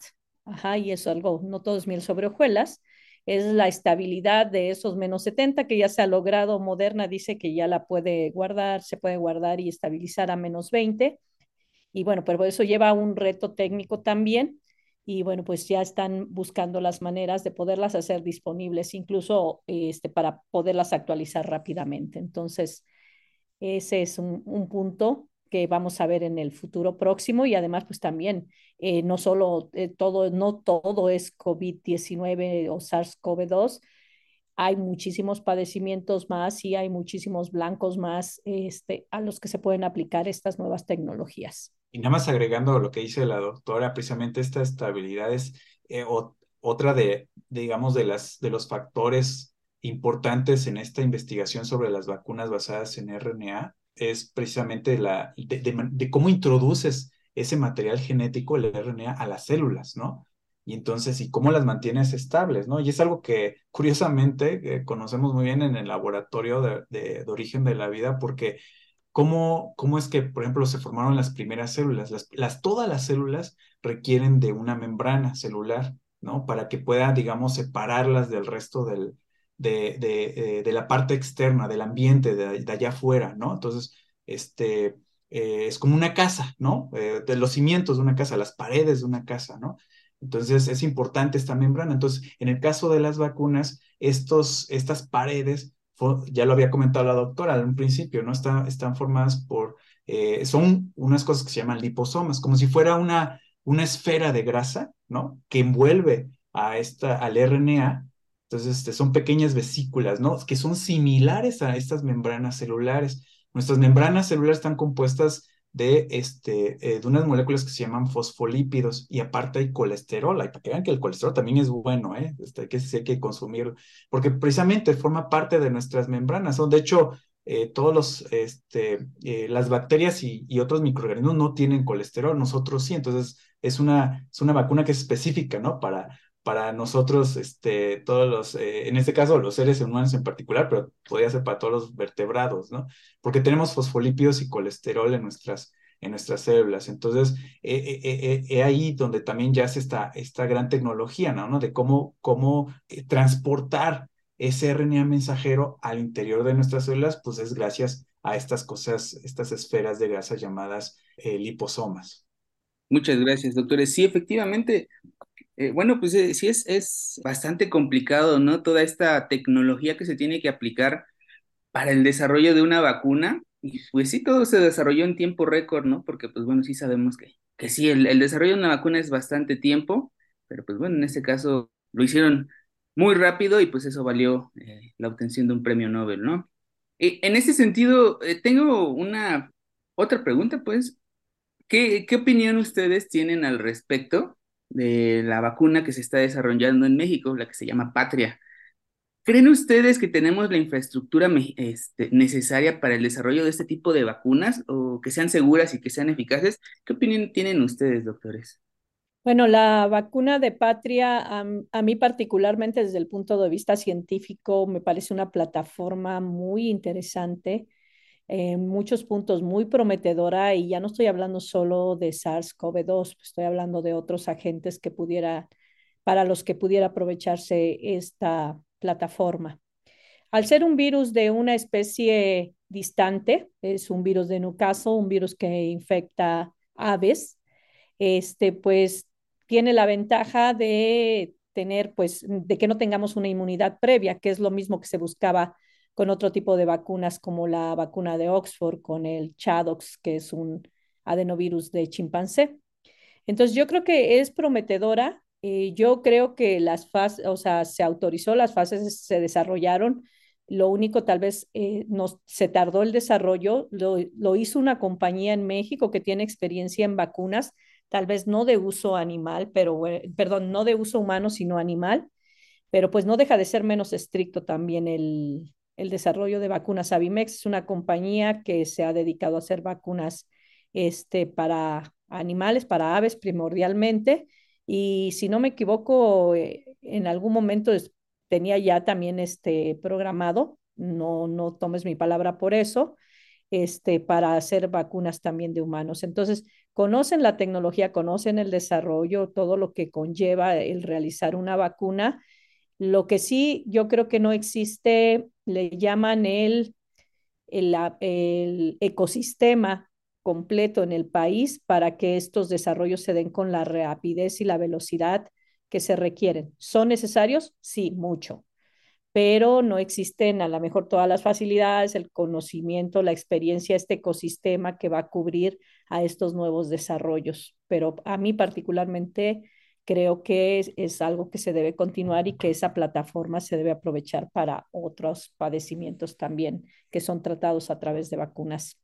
Ajá, y eso algo, no todo es miel sobre hojuelas, es la estabilidad de esos menos 70 que ya se ha logrado. Moderna dice que ya la puede guardar, se puede guardar y estabilizar a menos 20. Y bueno, pero eso lleva un reto técnico también. Y bueno, pues ya están buscando las maneras de poderlas hacer disponibles, incluso este, para poderlas actualizar rápidamente. Entonces, ese es un punto que vamos a ver en el futuro próximo y además pues también eh, no solo eh, todo, no todo es COVID-19 o SARS-CoV-2. hay muchísimos padecimientos más y hay muchísimos blancos más este, a los que se pueden aplicar estas nuevas tecnologías. Y nada más agregando lo que dice la doctora, precisamente esta estabilidad es eh, otra de, digamos, de, las, de los factores importantes en esta investigación sobre las vacunas basadas en RNA, es precisamente la, de cómo introduces ese material genético, el RNA, a las células, ¿no? y entonces, ¿y cómo las mantienes estables? ¿no? Y es algo que curiosamente eh, conocemos muy bien en el laboratorio de, origen de la vida, porque ¿cómo, ¿cómo es que, por ejemplo, se formaron las primeras células? Las, las, todas las células requieren de una membrana celular, ¿no? Para que pueda, digamos, separarlas del resto del, de, de, eh, de la parte externa, del ambiente, de, de allá afuera, ¿no? Entonces, este, eh, es como una casa, ¿no? de los cimientos de una casa, las paredes de una casa, ¿no? Entonces es importante esta membrana. Entonces, en el caso de las vacunas, estos, estas paredes, ya lo había comentado la doctora al principio, ¿no? están formadas por, eh, son unas cosas que se llaman liposomas, como si fuera una, una esfera de grasa, ¿no? Que envuelve a esta, al RNA. Entonces, este, son pequeñas vesículas, ¿no? Que son similares a estas membranas celulares. Nuestras membranas celulares están compuestas de, este, eh, de unas moléculas que se llaman fosfolípidos y aparte hay colesterol. Hay para que vean que el colesterol también es bueno, ¿eh? Este, que hay que consumir, porque precisamente forma parte de nuestras membranas. Son, de hecho, eh, todos este, eh, las bacterias y, y, otros microorganismos no tienen colesterol, nosotros sí. Entonces, es una, es una vacuna que es específica, ¿no? Para, para nosotros, este, todos los, eh, en este caso los seres humanos en particular, pero podría ser para todos los vertebrados, ¿no? Porque tenemos fosfolípidos y colesterol en nuestras, en nuestras células. Entonces, es eh, eh, ahí donde también ya se esta, esta gran tecnología, ¿no? De cómo, cómo transportar ese RNA mensajero al interior de nuestras células, pues es gracias a estas cosas, estas esferas de grasa llamadas liposomas. Muchas gracias, doctores. Sí, efectivamente, eh, bueno, pues eh, sí es, es bastante complicado, ¿no? Toda esta tecnología que se tiene que aplicar para el desarrollo de una vacuna. Y pues sí, todo se desarrolló en tiempo récord, ¿no? Porque pues bueno, sí sabemos que, que sí, el, desarrollo de una vacuna es bastante tiempo, pero pues bueno, en este caso lo hicieron muy rápido y pues eso valió eh, la obtención de un premio Nobel, ¿no? en ese sentido, tengo una otra pregunta, pues, ¿qué, ¿qué opinión ustedes tienen al respecto de la vacuna que se está desarrollando en México, la que se llama Patria. ¿Creen ustedes que tenemos la infraestructura este, necesaria para el desarrollo de este tipo de vacunas o que sean seguras y que sean eficaces? ¿Qué opinión tienen ustedes, doctores? Bueno, la vacuna de Patria, a, mí particularmente desde el punto de vista científico, me parece una plataforma muy interesante en muchos puntos muy prometedora y ya no estoy hablando solo de SARS-CoV-2, estoy hablando de otros agentes que pudiera, para los que pudiera aprovecharse esta plataforma. Al ser un virus de una especie distante, es un virus de Newcastle, un virus que infecta aves, este, pues tiene la ventaja de tener, pues, de que no tengamos una inmunidad previa, que es lo mismo que se buscaba con otro tipo de vacunas como la vacuna de Oxford con el Chadox, que es un adenovirus de chimpancé. Entonces, yo creo que es prometedora. Eh, yo creo que las fases, o sea, se autorizó, las fases se desarrollaron. Lo único, tal vez, eh, nos, se tardó el desarrollo. Lo, lo hizo una compañía en México que tiene experiencia en vacunas, tal vez no de uso animal, pero, perdón, no de uso humano, sino animal, pero pues no deja de ser menos estricto también el, el desarrollo de vacunas. Avimex es una compañía que se ha dedicado a hacer vacunas este, para animales, para aves primordialmente. Y si no me equivoco, eh, en algún momento tenía ya también este programado, no, no tomes mi palabra por eso, este, para hacer vacunas también de humanos. Entonces, conocen la tecnología, conocen el desarrollo, todo lo que conlleva el realizar una vacuna lo que sí yo creo que no existe, le llaman el, el, ecosistema completo en el país para que estos desarrollos se den con la rapidez y la velocidad que se requieren. ¿Son necesarios? Sí, mucho, pero no existen a lo mejor todas las facilidades, el conocimiento, la experiencia, este ecosistema que va a cubrir a estos nuevos desarrollos. Pero a mí particularmente creo que es, algo que se debe continuar y que esa plataforma se debe aprovechar para otros padecimientos también que son tratados a través de vacunas.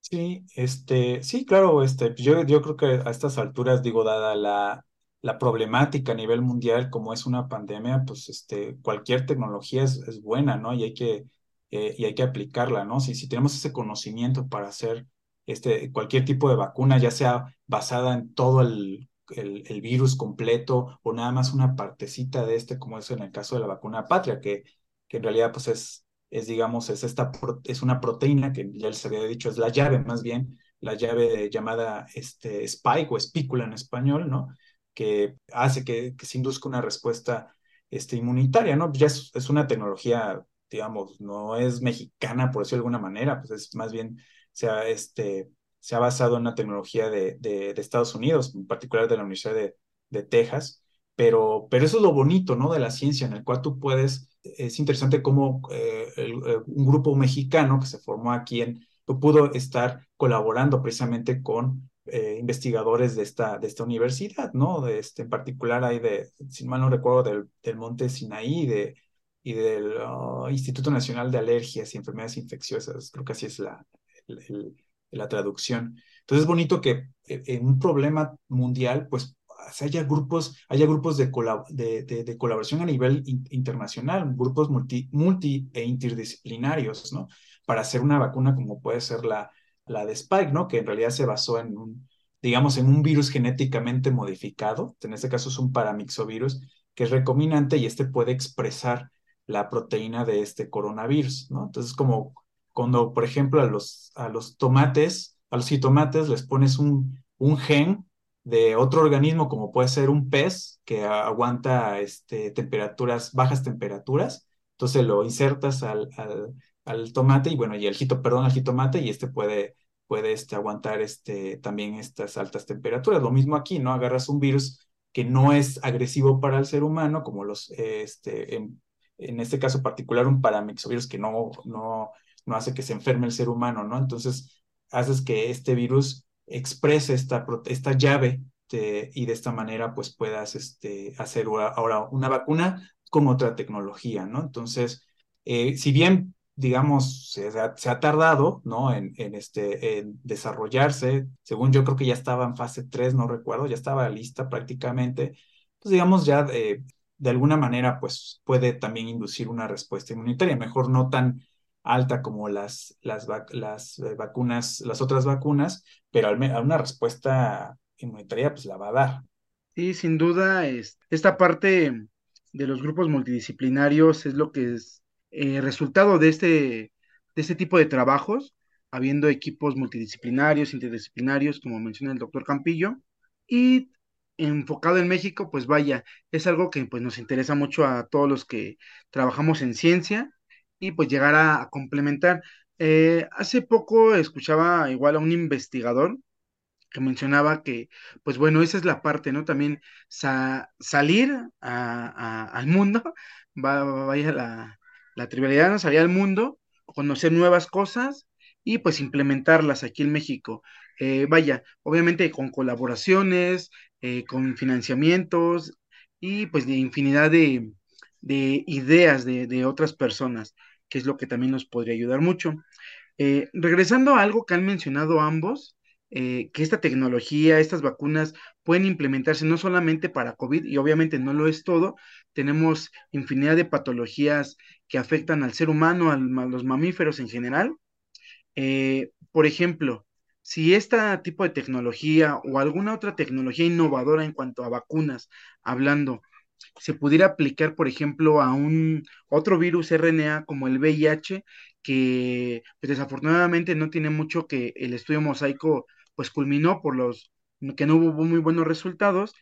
Sí, este, sí, claro, este, yo, yo creo que a estas alturas, digo, dada la, la problemática a nivel mundial, como es una pandemia, pues este, cualquier tecnología es, es buena, ¿no? Y hay que, eh, y hay que aplicarla, ¿no? Si, si tenemos ese conocimiento para hacer este, cualquier tipo de vacuna, ya sea basada en todo el el, virus completo o nada más una partecita de este, como es en el caso de la vacuna patria, que, que en realidad pues es, es digamos, es, esta, es una proteína que ya les había dicho, es la llave más bien, la llave llamada este, spike o espícula en español, ¿no? Que hace que, se induzca una respuesta este, inmunitaria, ¿no? Ya es, es una tecnología, digamos, no es mexicana, por decirlo de alguna manera, pues es más bien, o sea, este, se ha basado en la tecnología de, de, Estados Unidos, en particular de la Universidad de, de Texas, pero, pero eso es lo bonito, ¿no? De la ciencia, en el cual tú puedes, es interesante cómo eh, eh, un grupo mexicano que se formó aquí en, pudo estar colaborando precisamente con eh, investigadores de esta, de esta universidad, ¿no? De este, en particular hay de, si mal no recuerdo, del, del Monte Sinaí de, y del oh, Instituto Nacional de Alergias y Enfermedades Infecciosas, creo que así es la, el, la traducción. Entonces es bonito que eh, en un problema mundial, pues haya grupos, haya grupos de, de, colaboración a nivel internacional, grupos multi, multi e interdisciplinarios, ¿no? Para hacer una vacuna como puede ser la, la de Spike, ¿no? Que en realidad se basó en un, digamos, en un virus genéticamente modificado, en este caso es un paramixovirus, que es recombinante y este puede expresar la proteína de este coronavirus, ¿no? Entonces, como cuando, por ejemplo, a los, a los tomates, a los jitomates les pones un, un gen de otro organismo, como puede ser un pez que aguanta este, temperaturas, bajas temperaturas, entonces lo insertas al, al, al, tomate y bueno, y el jito, perdón, al jitomate y este puede, puede este, aguantar este, también estas altas temperaturas. Lo mismo aquí, ¿no? Agarras un virus que no es agresivo para el ser humano, como los, este, en, en este caso particular, un paramixovirus que no, no, no hace que se enferme el ser humano, ¿no? Entonces, haces que este virus exprese esta, esta llave y de esta manera, pues puedas este, hacer ahora una vacuna con otra tecnología, ¿no? Entonces, eh, si bien, digamos, se ha, tardado, ¿no? En, en, este, desarrollarse, según yo creo que ya estaba en fase 3, no recuerdo, ya estaba lista prácticamente, pues digamos ya eh, de alguna manera, pues puede también inducir una respuesta inmunitaria, mejor no tan alta como las, las, eh, vacunas, las otras vacunas, pero a una respuesta inmunitaria pues la va a dar. Sí, sin duda, es, esta parte de los grupos multidisciplinarios es lo que es eh, resultado de este, de este tipo de trabajos, habiendo equipos multidisciplinarios, interdisciplinarios, como menciona el doctor Campillo, y enfocado en México, pues vaya, es algo que pues nos interesa mucho a todos los que trabajamos en ciencia y pues llegar a, complementar. Eh, hace poco escuchaba igual a un investigador que mencionaba que, pues bueno, esa es la parte, ¿no? También salir al mundo, va, vaya la, la trivialidad, ¿no? Salir al mundo, conocer nuevas cosas y pues implementarlas aquí en México. Eh, vaya, obviamente con colaboraciones, eh, con financiamientos y pues de infinidad de, de ideas de, de otras personas que es lo que también nos podría ayudar mucho. Eh, regresando a algo que han mencionado ambos, eh, que esta tecnología, estas vacunas pueden implementarse no solamente para COVID y obviamente no lo es todo, tenemos infinidad de patologías que afectan al ser humano, a los mamíferos en general. Eh, por ejemplo, si este tipo de tecnología o alguna otra tecnología innovadora en cuanto a vacunas, hablando, se pudiera aplicar, por ejemplo, a un otro virus RNA como el VIH, que pues, desafortunadamente no tiene mucho que el estudio mosaico pues culminó por los que no hubo muy buenos resultados,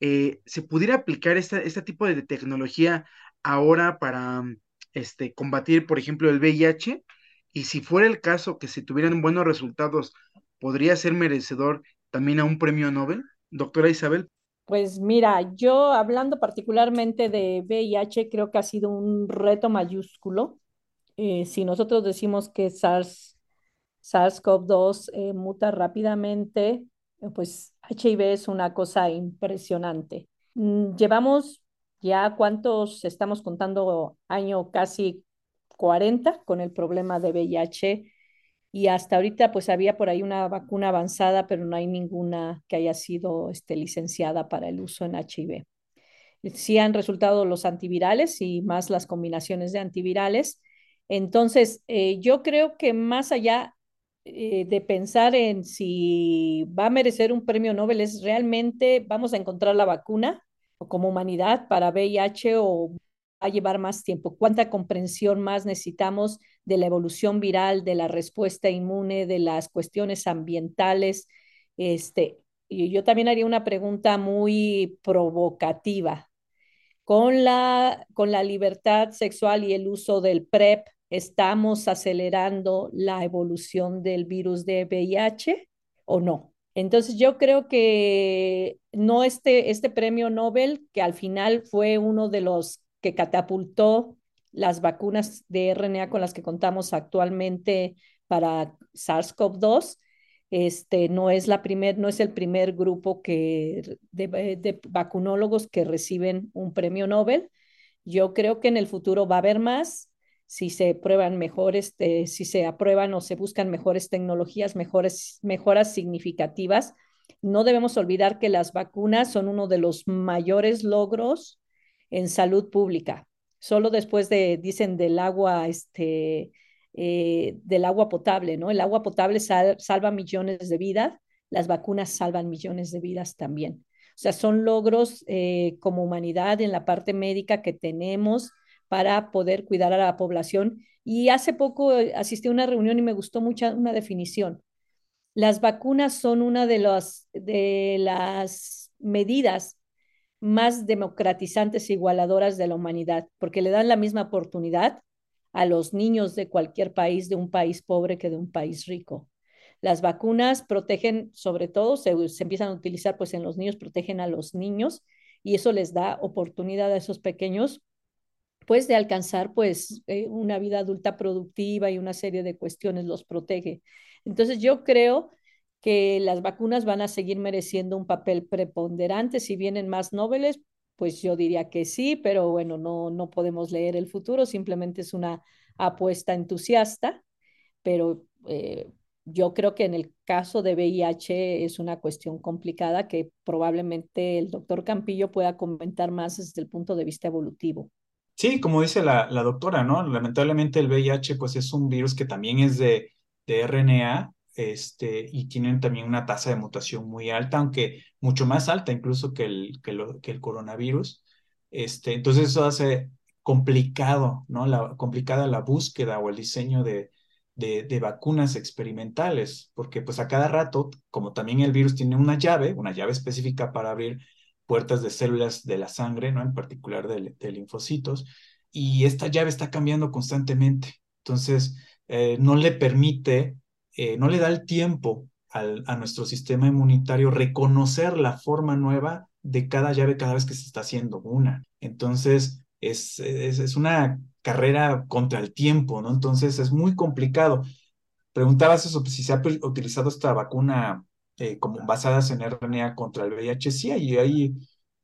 eh, se pudiera aplicar este, tipo de tecnología ahora para este, combatir, por ejemplo, el VIH, y si fuera el caso que se tuvieran buenos resultados, podría ser merecedor también a un premio Nobel. Doctora Isabel. Pues mira, yo hablando particularmente de VIH, creo que ha sido un reto mayúsculo. Eh, si nosotros decimos que SARS, SARS-CoV-2 eh, muta rápidamente, pues HIV es una cosa impresionante. Mm, llevamos ya cuántos, estamos contando año casi 40 con el problema de VIH y hasta ahorita pues había por ahí una vacuna avanzada, pero no hay ninguna que haya sido este, licenciada para el uso en HIV. Sí han resultado los antivirales y más las combinaciones de antivirales. Entonces, eh, yo creo que más allá eh, de pensar en si va a merecer un premio Nobel, es realmente vamos a encontrar la vacuna o como humanidad para VIH o a llevar más tiempo? ¿Cuánta comprensión más necesitamos de la evolución viral, de la respuesta inmune, de las cuestiones ambientales? Este, y yo también haría una pregunta muy provocativa. Con la, con la libertad sexual y el uso del PrEP, ¿estamos acelerando la evolución del virus de VIH o no? Entonces yo creo que no este, este premio Nobel, que al final fue uno de los que catapultó las vacunas de RNA con las que contamos actualmente para SARS-CoV-2, este, no, es la primer, no es el primer grupo que, de, de, vacunólogos que reciben un premio Nobel. Yo creo que en el futuro va a haber más si se prueban mejores, este, si se aprueban o se buscan mejores tecnologías, mejores, mejoras significativas. No debemos olvidar que las vacunas son uno de los mayores logros en salud pública. Solo después de, dicen, del agua, este, eh, del agua potable, ¿no? El agua potable sal, salva millones de vidas, las vacunas salvan millones de vidas también. O sea, son logros eh, como humanidad en la parte médica que tenemos para poder cuidar a la población. Y hace poco eh, asistí a una reunión y me gustó mucho una definición. Las vacunas son una de las, de las medidas más democratizantes e igualadoras de la humanidad, porque le dan la misma oportunidad a los niños de cualquier país, de un país pobre que de un país rico. Las vacunas protegen, sobre todo, se, empiezan a utilizar pues en los niños, protegen a los niños y eso les da oportunidad a esos pequeños pues de alcanzar pues eh, una vida adulta productiva y una serie de cuestiones los protege. Entonces yo creo que las vacunas van a seguir mereciendo un papel preponderante. Si vienen más noveles, pues yo diría que sí, pero bueno, no, no podemos leer el futuro, simplemente es una apuesta entusiasta, pero eh, yo creo que en el caso de VIH es una cuestión complicada que probablemente el doctor Campillo pueda comentar más desde el punto de vista evolutivo. Sí, como dice la, la doctora, ¿no? Lamentablemente el VIH pues es un virus que también es de, de RNA este, y tienen también una tasa de mutación muy alta, aunque mucho más alta incluso que el, que, el coronavirus. Este, entonces eso hace complicado, ¿no? La, complicada la búsqueda o el diseño de, de, de, vacunas experimentales, porque pues a cada rato, como también el virus tiene una llave, una llave específica para abrir puertas de células de la sangre, ¿no? En particular de, de linfocitos, y esta llave está cambiando constantemente. Entonces, eh, no le permite, eh, no le da el tiempo al, a nuestro sistema inmunitario reconocer la forma nueva de cada llave cada vez que se está haciendo una. Entonces, es, es, es una carrera contra el tiempo, ¿no? Entonces, es muy complicado. Preguntabas eso, pues, si se ha utilizado esta vacuna eh, como basadas en RNA contra el VIH, sí, y hay,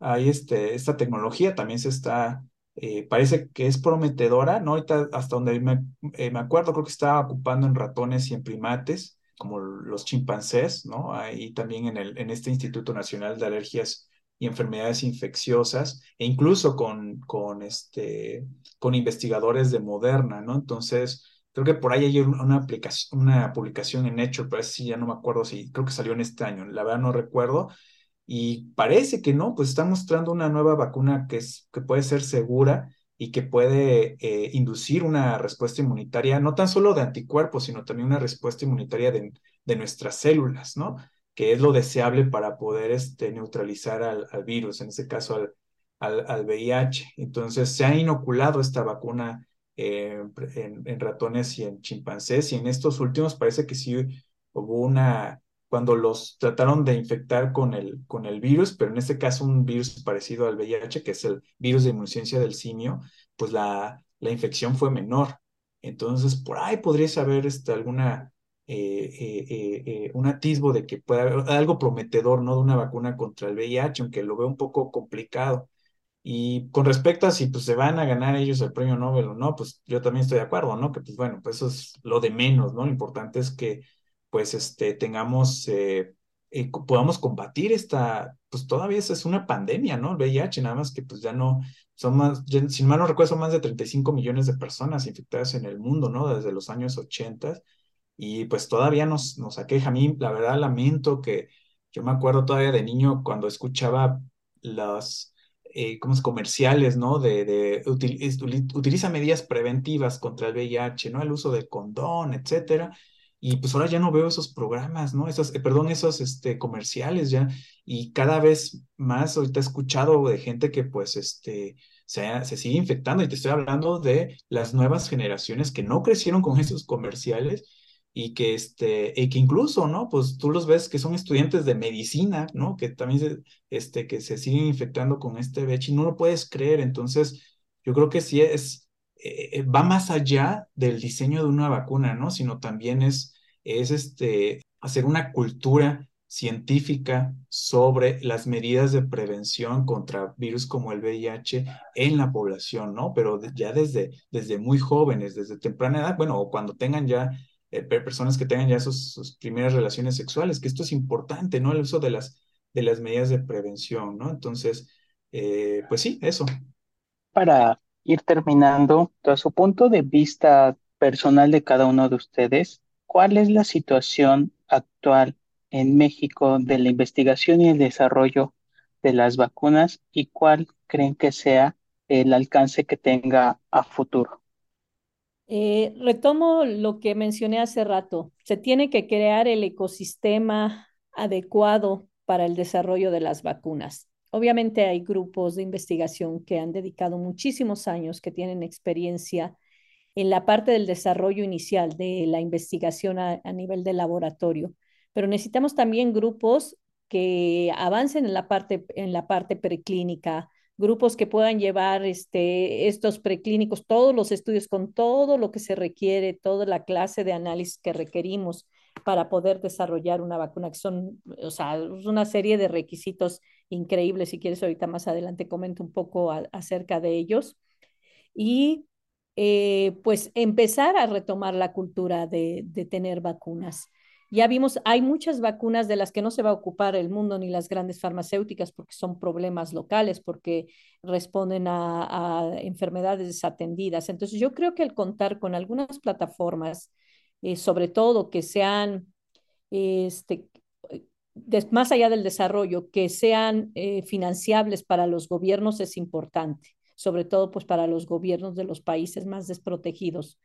hay este, esta tecnología también se está, eh, parece que es prometedora, ¿no? Ahorita hasta donde me, eh, me acuerdo, creo que estaba ocupando en ratones y en primates, como los chimpancés, ¿no? Ahí también en, el, en este Instituto Nacional de Alergias y enfermedades infecciosas, e incluso con, con, este, con investigadores de Moderna, ¿no? Entonces, Creo que por ahí hay una, aplicación, una publicación en Nature, pero sí ya no me acuerdo si, creo que salió en este año, la verdad no recuerdo. Y parece que no, pues está mostrando una nueva vacuna que, es, que puede ser segura y que puede eh, inducir una respuesta inmunitaria, no tan solo de anticuerpos, sino también una respuesta inmunitaria de, de nuestras células, ¿no? Que es lo deseable para poder este, neutralizar al, al virus, en este caso al, al, al VIH. Entonces se ha inoculado esta vacuna eh, en, ratones y en chimpancés, y en estos últimos parece que sí hubo una, cuando los trataron de infectar con el, con el virus, pero en este caso un virus parecido al VIH, que es el virus de inmunodeficiencia del simio, pues la, la infección fue menor. Entonces, por ahí podría haber este, alguna un atisbo de que pueda haber algo prometedor, ¿no? De una vacuna contra el VIH, aunque lo veo un poco complicado. Y con respecto a si pues, se van a ganar ellos el premio Nobel o no, pues yo también estoy de acuerdo, ¿no? Que pues bueno, pues eso es lo de menos, ¿no? Lo importante es que pues este, tengamos, eh, eh, podamos combatir esta, pues todavía es una pandemia, ¿no? El VIH, nada más que pues ya no, son más, sin mal no recuerdo, son más de 35 millones de personas infectadas en el mundo, ¿no? Desde los años 80 y pues todavía nos, nos aqueja. A mí, la verdad, lamento que yo me acuerdo todavía de niño cuando escuchaba las eh, como comerciales, ¿no? De, de utiliza medidas preventivas contra el VIH, ¿no? El uso del condón, etcétera. Y pues ahora ya no veo esos programas, ¿no? Esos, eh, perdón, esos este, comerciales ya. Y cada vez más ahorita he escuchado de gente que pues este, se, se sigue infectando. Y te estoy hablando de las nuevas generaciones que no crecieron con esos comerciales y que, este, y que incluso, ¿no? Pues tú los ves que son estudiantes de medicina, ¿no? Que también se, este, que se siguen infectando con este VIH y no lo puedes creer. Entonces, yo creo que sí es, eh, va más allá del diseño de una vacuna, ¿no? Sino también es, es este, hacer una cultura científica sobre las medidas de prevención contra virus como el VIH en la población, ¿no? Pero ya desde, desde muy jóvenes, desde temprana edad, bueno, o cuando tengan ya eh, personas que tengan ya sus, primeras relaciones sexuales, que esto es importante, ¿no? El uso de las, de las medidas de prevención, ¿no? Entonces, eh, pues sí, eso. Para ir terminando, a su punto de vista personal de cada uno de ustedes, ¿cuál es la situación actual en México de la investigación y el desarrollo de las vacunas y cuál creen que sea el alcance que tenga a futuro? Eh, retomo lo que mencioné hace rato. Se tiene que crear el ecosistema adecuado para el desarrollo de las vacunas. Obviamente hay grupos de investigación que han dedicado muchísimos años, que tienen experiencia en la parte del desarrollo inicial de la investigación a, nivel de laboratorio, pero necesitamos también grupos que avancen en la parte, en la parte preclínica, grupos que puedan llevar este, estos preclínicos, todos los estudios con todo lo que se requiere, toda la clase de análisis que requerimos para poder desarrollar una vacuna, que son, o sea, una serie de requisitos increíbles. Si quieres, ahorita más adelante comento un poco acerca de ellos. Y eh, pues empezar a retomar la cultura de, tener vacunas. Ya vimos, hay muchas vacunas de las que no se va a ocupar el mundo ni las grandes farmacéuticas porque son problemas locales, porque responden a, enfermedades desatendidas. Entonces, yo creo que el contar con algunas plataformas, eh, sobre todo que sean, este, más allá del desarrollo, que sean eh, financiables para los gobiernos es importante, sobre todo pues para los gobiernos de los países más desprotegidos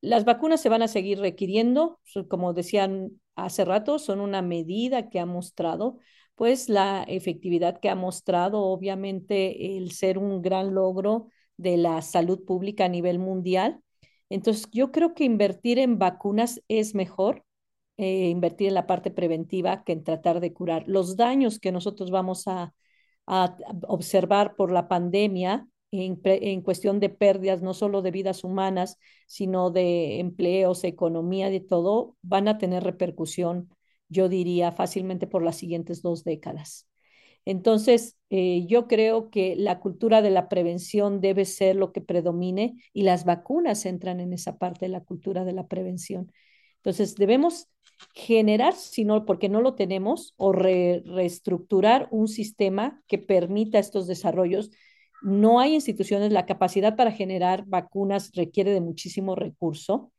las vacunas se van a seguir requiriendo, como decían hace rato, son una medida que ha mostrado, pues la efectividad que ha mostrado, obviamente, el ser un gran logro de la salud pública a nivel mundial. Entonces, yo creo que invertir en vacunas es mejor, eh, invertir en la parte preventiva que en tratar de curar. Los daños que nosotros vamos a observar por la pandemia en, cuestión de pérdidas, no solo de vidas humanas, sino de empleos, economía, de todo, van a tener repercusión, yo diría, fácilmente por las siguientes dos décadas. Entonces, eh, yo creo que la cultura de la prevención debe ser lo que predomine y las vacunas entran en esa parte de la cultura de la prevención. Entonces, debemos generar, si no, porque no lo tenemos, o reestructurar un sistema que permita estos desarrollos. No hay instituciones, la capacidad para generar vacunas requiere de muchísimo recurso,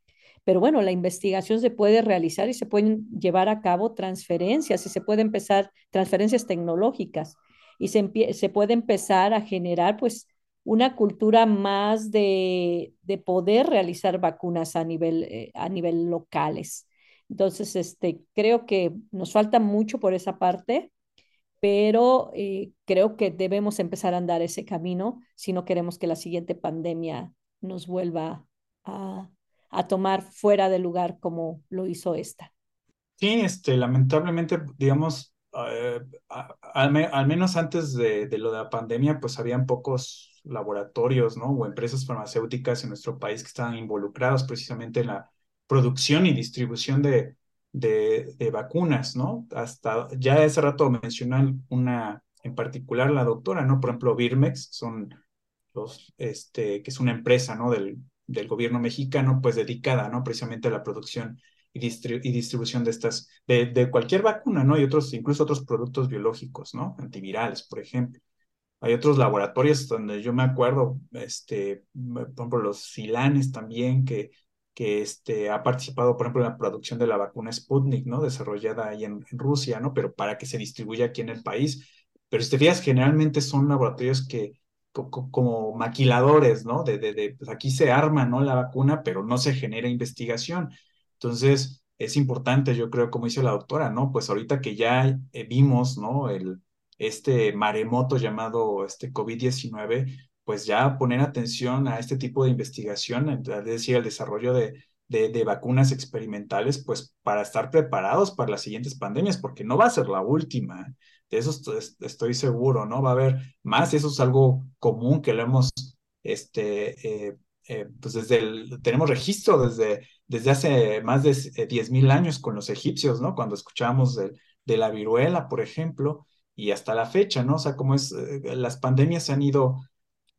pero bueno, la investigación se puede realizar y se pueden llevar a cabo transferencias y se puede empezar transferencias tecnológicas y se, se puede empezar a generar pues una cultura más de, poder realizar vacunas a nivel, eh, a nivel locales. Entonces, este, creo que nos falta mucho por esa parte, pero eh, creo que debemos empezar a andar ese camino si no queremos que la siguiente pandemia nos vuelva a, tomar fuera de lugar como lo hizo esta. Sí, este, lamentablemente, digamos, eh, al, menos antes de, de, lo de la pandemia, pues habían pocos laboratorios, ¿no? O empresas farmacéuticas en nuestro país que estaban involucrados precisamente en la producción y distribución de, de, vacunas, ¿no? Hasta ya hace rato mencionó una en particular la doctora, ¿no? Por ejemplo, Birmex, son los, este, que es una empresa, ¿no? Del, del gobierno mexicano, pues dedicada, ¿no? Precisamente a la producción y, y distribución de estas, de, de, cualquier vacuna, ¿no? Y otros, incluso otros productos biológicos, ¿no? Antivirales, por ejemplo. Hay otros laboratorios donde yo me acuerdo, este, por ejemplo, los Silanes también, que, que este, ha participado, por ejemplo, en la producción de la vacuna Sputnik, ¿no? Desarrollada ahí en, en Rusia, ¿no? Pero para que se distribuya aquí en el país. Pero si te fijas, generalmente son laboratorios que, como maquiladores, ¿no? De, de, de pues aquí se arma, ¿no? La vacuna, pero no se genera investigación. Entonces, es importante, yo creo, como dice la doctora, ¿no? Pues ahorita que ya eh, vimos, ¿no? El, este maremoto llamado este COVID-19, pues ya poner atención a este tipo de investigación, es decir, el desarrollo de, de, vacunas experimentales, pues para estar preparados para las siguientes pandemias, porque no va a ser la última. De eso estoy seguro, ¿no? Va a haber más, eso es algo común que lo hemos, este, eh, eh, pues desde el, tenemos registro desde, desde hace más de 10.000 años con los egipcios, ¿no? Cuando escuchamos de, de, la viruela, por ejemplo, y hasta la fecha, ¿no? O sea, como es, eh, las pandemias se han ido,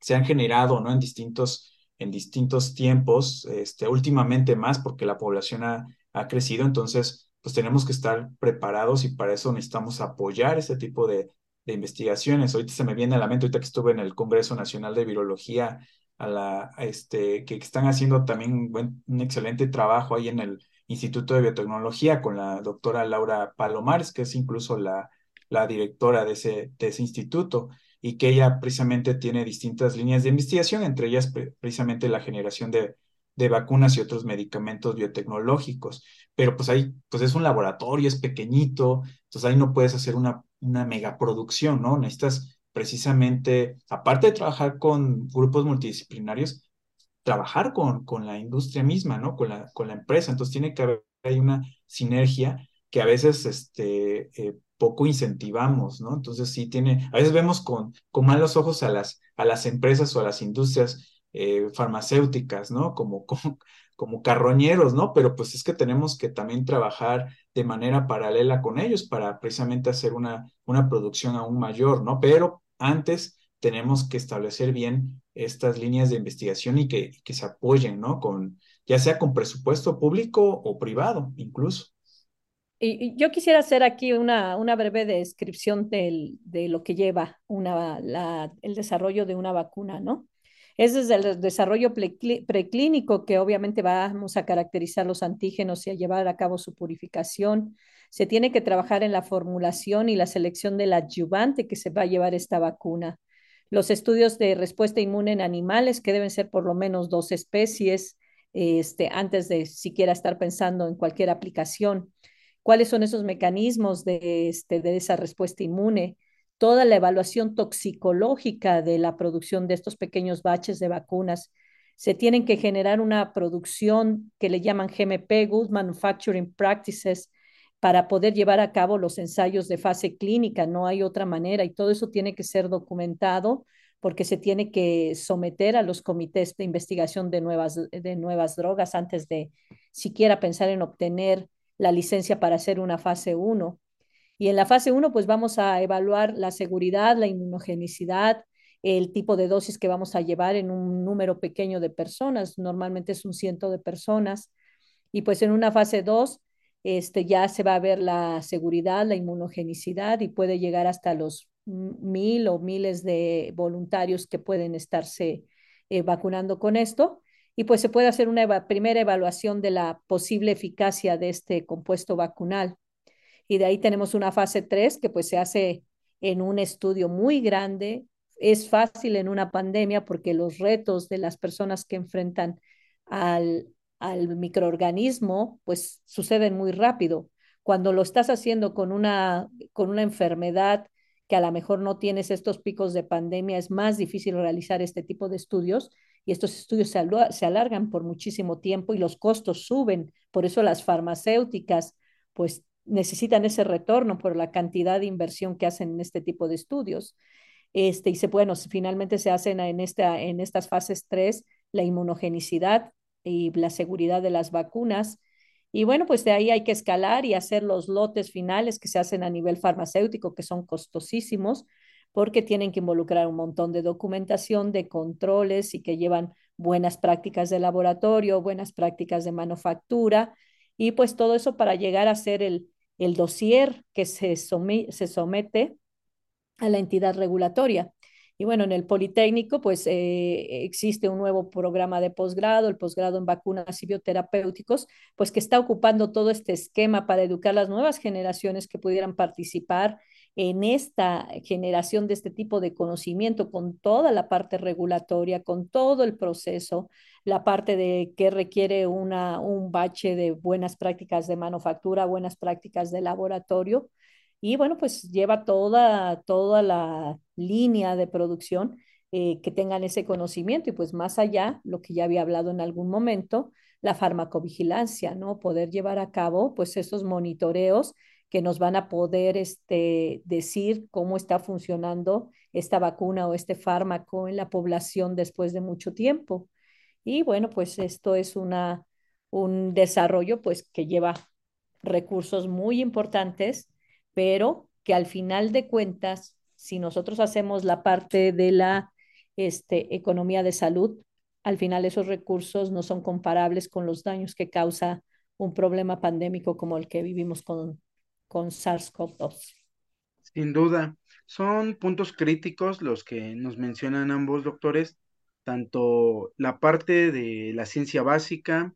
se han generado, ¿no? En distintos, en distintos tiempos, este, últimamente más porque la población ha, ha crecido, entonces pues tenemos que estar preparados y para eso necesitamos apoyar este tipo de, de investigaciones. Ahorita se me viene a la mente, ahorita que estuve en el Congreso Nacional de Virología, a la, este, que están haciendo también buen, un excelente trabajo ahí en el Instituto de Biotecnología con la doctora Laura Palomares, que es incluso la, la directora de ese, de ese instituto, y que ella precisamente tiene distintas líneas de investigación, entre ellas precisamente la generación de, de vacunas y otros medicamentos biotecnológicos. Pero pues ahí, pues es un laboratorio, es pequeñito, entonces ahí no puedes hacer una, una megaproducción, ¿no? Necesitas precisamente, aparte de trabajar con grupos multidisciplinarios, trabajar con, con la industria misma, ¿no? Con la, con la empresa. Entonces tiene que haber hay una sinergia que a veces este, eh, poco incentivamos, ¿no? Entonces sí tiene, a veces vemos con, con malos ojos a las, a las empresas o a las industrias eh, farmacéuticas, ¿no? Como, como, como carroñeros, ¿no? Pero pues es que tenemos que también trabajar de manera paralela con ellos para precisamente hacer una, una producción aún mayor, ¿no? Pero antes tenemos que establecer bien estas líneas de investigación y que, que se apoyen, ¿no? Con, ya sea con presupuesto público o privado, incluso. Y, yo quisiera hacer aquí una, una breve descripción del, de lo que lleva una, el desarrollo de una vacuna, ¿no? Es desde el desarrollo preclínico que obviamente vamos a caracterizar los antígenos y a llevar a cabo su purificación. Se tiene que trabajar en la formulación y la selección del adyuvante que se va a llevar esta vacuna. Los estudios de respuesta inmune en animales, que deben ser por lo menos dos especies, este, antes de siquiera estar pensando en cualquier aplicación. ¿Cuáles son esos mecanismos de, este, de esa respuesta inmune? toda la evaluación toxicológica de la producción de estos pequeños baches de vacunas. Se tienen que generar una producción que le llaman GMP, Good Manufacturing Practices, para poder llevar a cabo los ensayos de fase clínica. No hay otra manera y todo eso tiene que ser documentado porque se tiene que someter a los comités de investigación de nuevas, de nuevas drogas antes de siquiera pensar en obtener la licencia para hacer una fase 1. Y en la fase 1, pues vamos a evaluar la seguridad, la inmunogenicidad, el tipo de dosis que vamos a llevar en un número pequeño de personas, normalmente es un ciento de personas. Y pues en una fase 2, este, ya se va a ver la seguridad, la inmunogenicidad y puede llegar hasta los mil o miles de voluntarios que pueden estarse eh, vacunando con esto. Y pues se puede hacer una primera evaluación de la posible eficacia de este compuesto vacunal y de ahí tenemos una fase 3 que pues se hace en un estudio muy grande. Es fácil en una pandemia porque los retos de las personas que enfrentan al, al microorganismo pues suceden muy rápido. Cuando lo estás haciendo con una, con una enfermedad que a lo mejor no tienes estos picos de pandemia, es más difícil realizar este tipo de estudios y estos estudios se, alargan por muchísimo tiempo y los costos suben. Por eso las farmacéuticas pues necesitan ese retorno por la cantidad de inversión que hacen en este tipo de estudios. Este, y se, bueno, finalmente se hacen en, esta, en estas fases 3 la inmunogenicidad, y la seguridad de las vacunas. Y bueno, pues de ahí hay que escalar y hacer los lotes finales que se hacen a nivel farmacéutico, que son costosísimos, porque tienen que involucrar un montón de documentación, de controles y que llevan buenas prácticas de laboratorio, buenas prácticas de manufactura, y pues todo eso para llegar a ser el, el dossier que se, se somete a la entidad regulatoria. Y bueno, en el Politécnico, pues eh, existe un nuevo programa de posgrado, el posgrado en vacunas y bioterapéuticos, pues que está ocupando todo este esquema para educar las nuevas generaciones que pudieran participar en esta generación de este tipo de conocimiento con toda la parte regulatoria, con todo el proceso, la parte de que requiere una, un bache de buenas prácticas de manufactura, buenas prácticas de laboratorio y bueno, pues lleva toda, toda la línea de producción eh, que tengan ese conocimiento y pues más allá, lo que ya había hablado en algún momento, la farmacovigilancia, ¿no? Poder llevar a cabo pues esos monitoreos que nos van a poder este, decir cómo está funcionando esta vacuna o este fármaco en la población después de mucho tiempo. Y bueno, pues esto es una, un desarrollo pues que lleva recursos muy importantes pero que al final de cuentas, si nosotros hacemos la parte de la este, economía de salud, al final esos recursos no son comparables con los daños que causa un problema pandémico como el que vivimos con, con SARS-CoV-2. Sin duda, son puntos críticos los que nos mencionan ambos doctores, tanto la parte de la ciencia básica,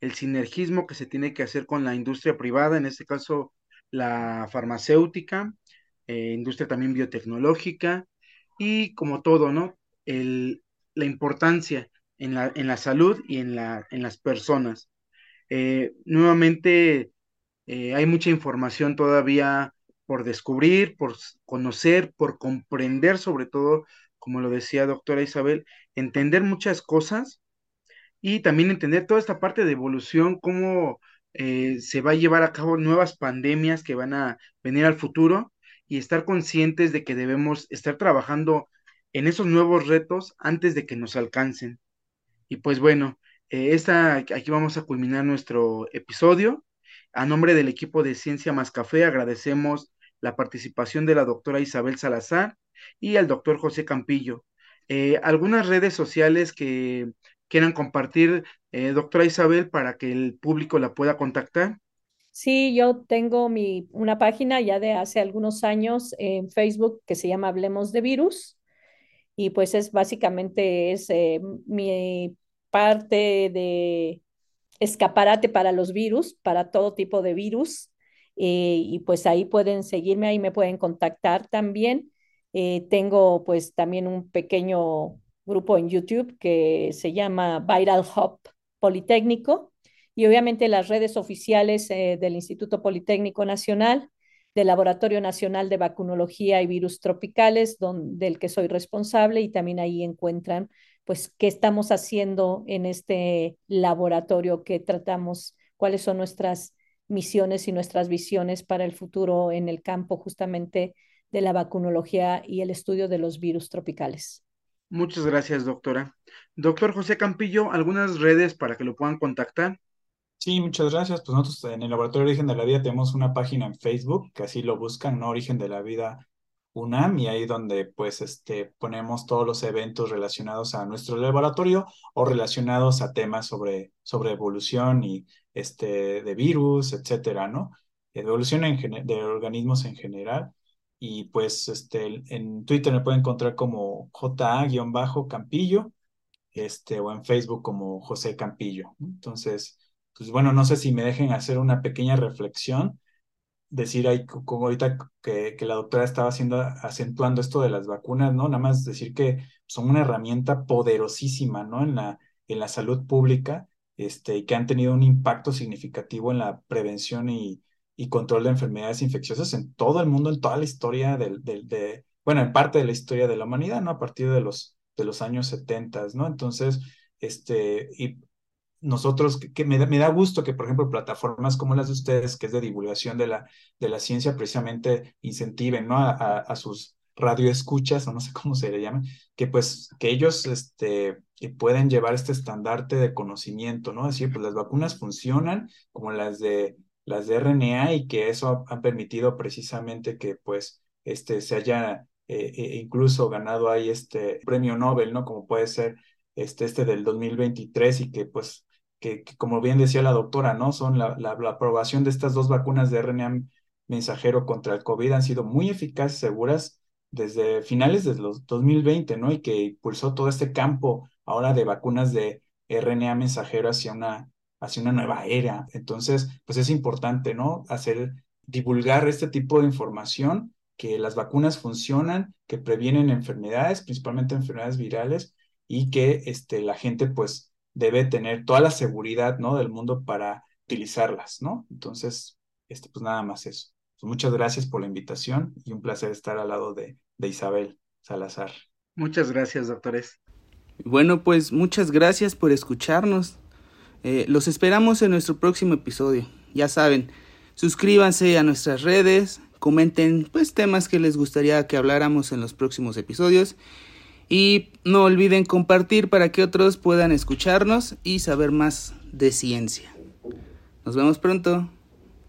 el sinergismo que se tiene que hacer con la industria privada, en este caso la farmacéutica, eh, industria también biotecnológica y como todo, ¿no? La importancia en la, en la salud y en, la, en las personas. Eh, nuevamente, eh, hay mucha información todavía por descubrir, por conocer, por comprender, sobre todo, como lo decía doctora Isabel, entender muchas cosas y también entender toda esta parte de evolución, cómo eh, se va a llevar a cabo nuevas pandemias que van a venir al futuro y estar conscientes de que debemos estar trabajando en esos nuevos retos antes de que nos alcancen. Y pues bueno, eh, esta, aquí vamos a culminar nuestro episodio. A nombre del equipo de Ciencia Más Café agradecemos la participación de la doctora Isabel Salazar y al doctor José Campillo. Eh, algunas redes sociales que quieran compartir, eh, doctora Isabel, para que el público la pueda contactar? Sí, yo tengo mi, una página ya de hace algunos años en Facebook que se llama Hablemos de Virus y pues es básicamente es eh, mi parte de escaparate para los virus, para todo tipo de virus eh, y pues ahí pueden seguirme, ahí me pueden contactar también. tengo pues también un pequeño grupo en YouTube que se llama Viral Hub Politécnico y obviamente las redes oficiales eh, del Instituto Politécnico Nacional, del Laboratorio Nacional de Vacunología y Virus Tropicales, del que soy responsable y también ahí encuentran pues qué estamos haciendo en este laboratorio que tratamos, cuáles son nuestras misiones y nuestras visiones para el futuro en el campo justamente de la vacunología y el estudio de los virus tropicales. Muchas gracias, doctora. Doctor José Campillo, ¿algunas redes para que lo puedan contactar? Sí, muchas gracias. Pues nosotros en el Laboratorio Origen de la Vida tenemos una página en Facebook, que así lo buscan, ¿no? Origen de la Vida UNAM, y ahí donde pues este, ponemos todos los eventos relacionados a nuestro laboratorio o relacionados a temas sobre, sobre evolución y este, de virus, etcétera, ¿no? Evolución de organismos en general. Y pues este, en Twitter me pueden encontrar como JA-Campillo, este, o en Facebook como José Campillo. Entonces, pues bueno, no sé si me dejen hacer una pequeña reflexión, decir ahí como ahorita que, que la doctora estaba haciendo, acentuando esto de las vacunas, ¿no? Nada más decir que son una herramienta poderosísima, ¿no? En la, en la salud pública, este, y que han tenido un impacto significativo en la prevención y, y control de enfermedades infecciosas en todo el mundo, en toda la historia del, de, bueno, en parte de la historia de la humanidad, ¿no? A partir de los, de los años 70, ¿no? Entonces, este, y nosotros, que, me, da, me, da, gusto que, por ejemplo, plataformas como las de ustedes, que es de divulgación de la, de la ciencia, precisamente incentiven, ¿no? A, a, sus, radioescuchas, o no sé cómo se le llama, que pues que ellos este, que pueden llevar este estandarte de conocimiento, ¿no? Es decir, pues las vacunas funcionan como las de las de RNA y que eso ha, permitido precisamente que pues este se haya eh, eh, incluso ganado ahí este premio Nobel, ¿no? Como puede ser este, este del 2023 y que pues que, como bien decía la doctora, ¿no? Son la, la, aprobación de estas dos vacunas de RNA mensajero contra el COVID han sido muy eficaces, seguras desde finales de los 2020, ¿no? Y que impulsó todo este campo ahora de vacunas de RNA mensajero hacia una, hacia una nueva era. Entonces, pues es importante, ¿no? Hacer, divulgar este tipo de información, que las vacunas funcionan, que previenen enfermedades, principalmente enfermedades virales, y que este, la gente, pues, debe tener toda la seguridad, ¿no? Del mundo para utilizarlas, ¿no? Entonces, este, pues nada más eso. Pues muchas gracias por la invitación y un placer estar al lado de, de Isabel Salazar. Muchas gracias, doctores. Bueno, pues muchas gracias por escucharnos. Eh, los esperamos en nuestro próximo episodio. Ya saben, suscríbanse a nuestras redes, comenten pues temas que les gustaría que habláramos en los próximos episodios y no olviden compartir para que otros puedan escucharnos y saber más de ciencia. Nos vemos pronto.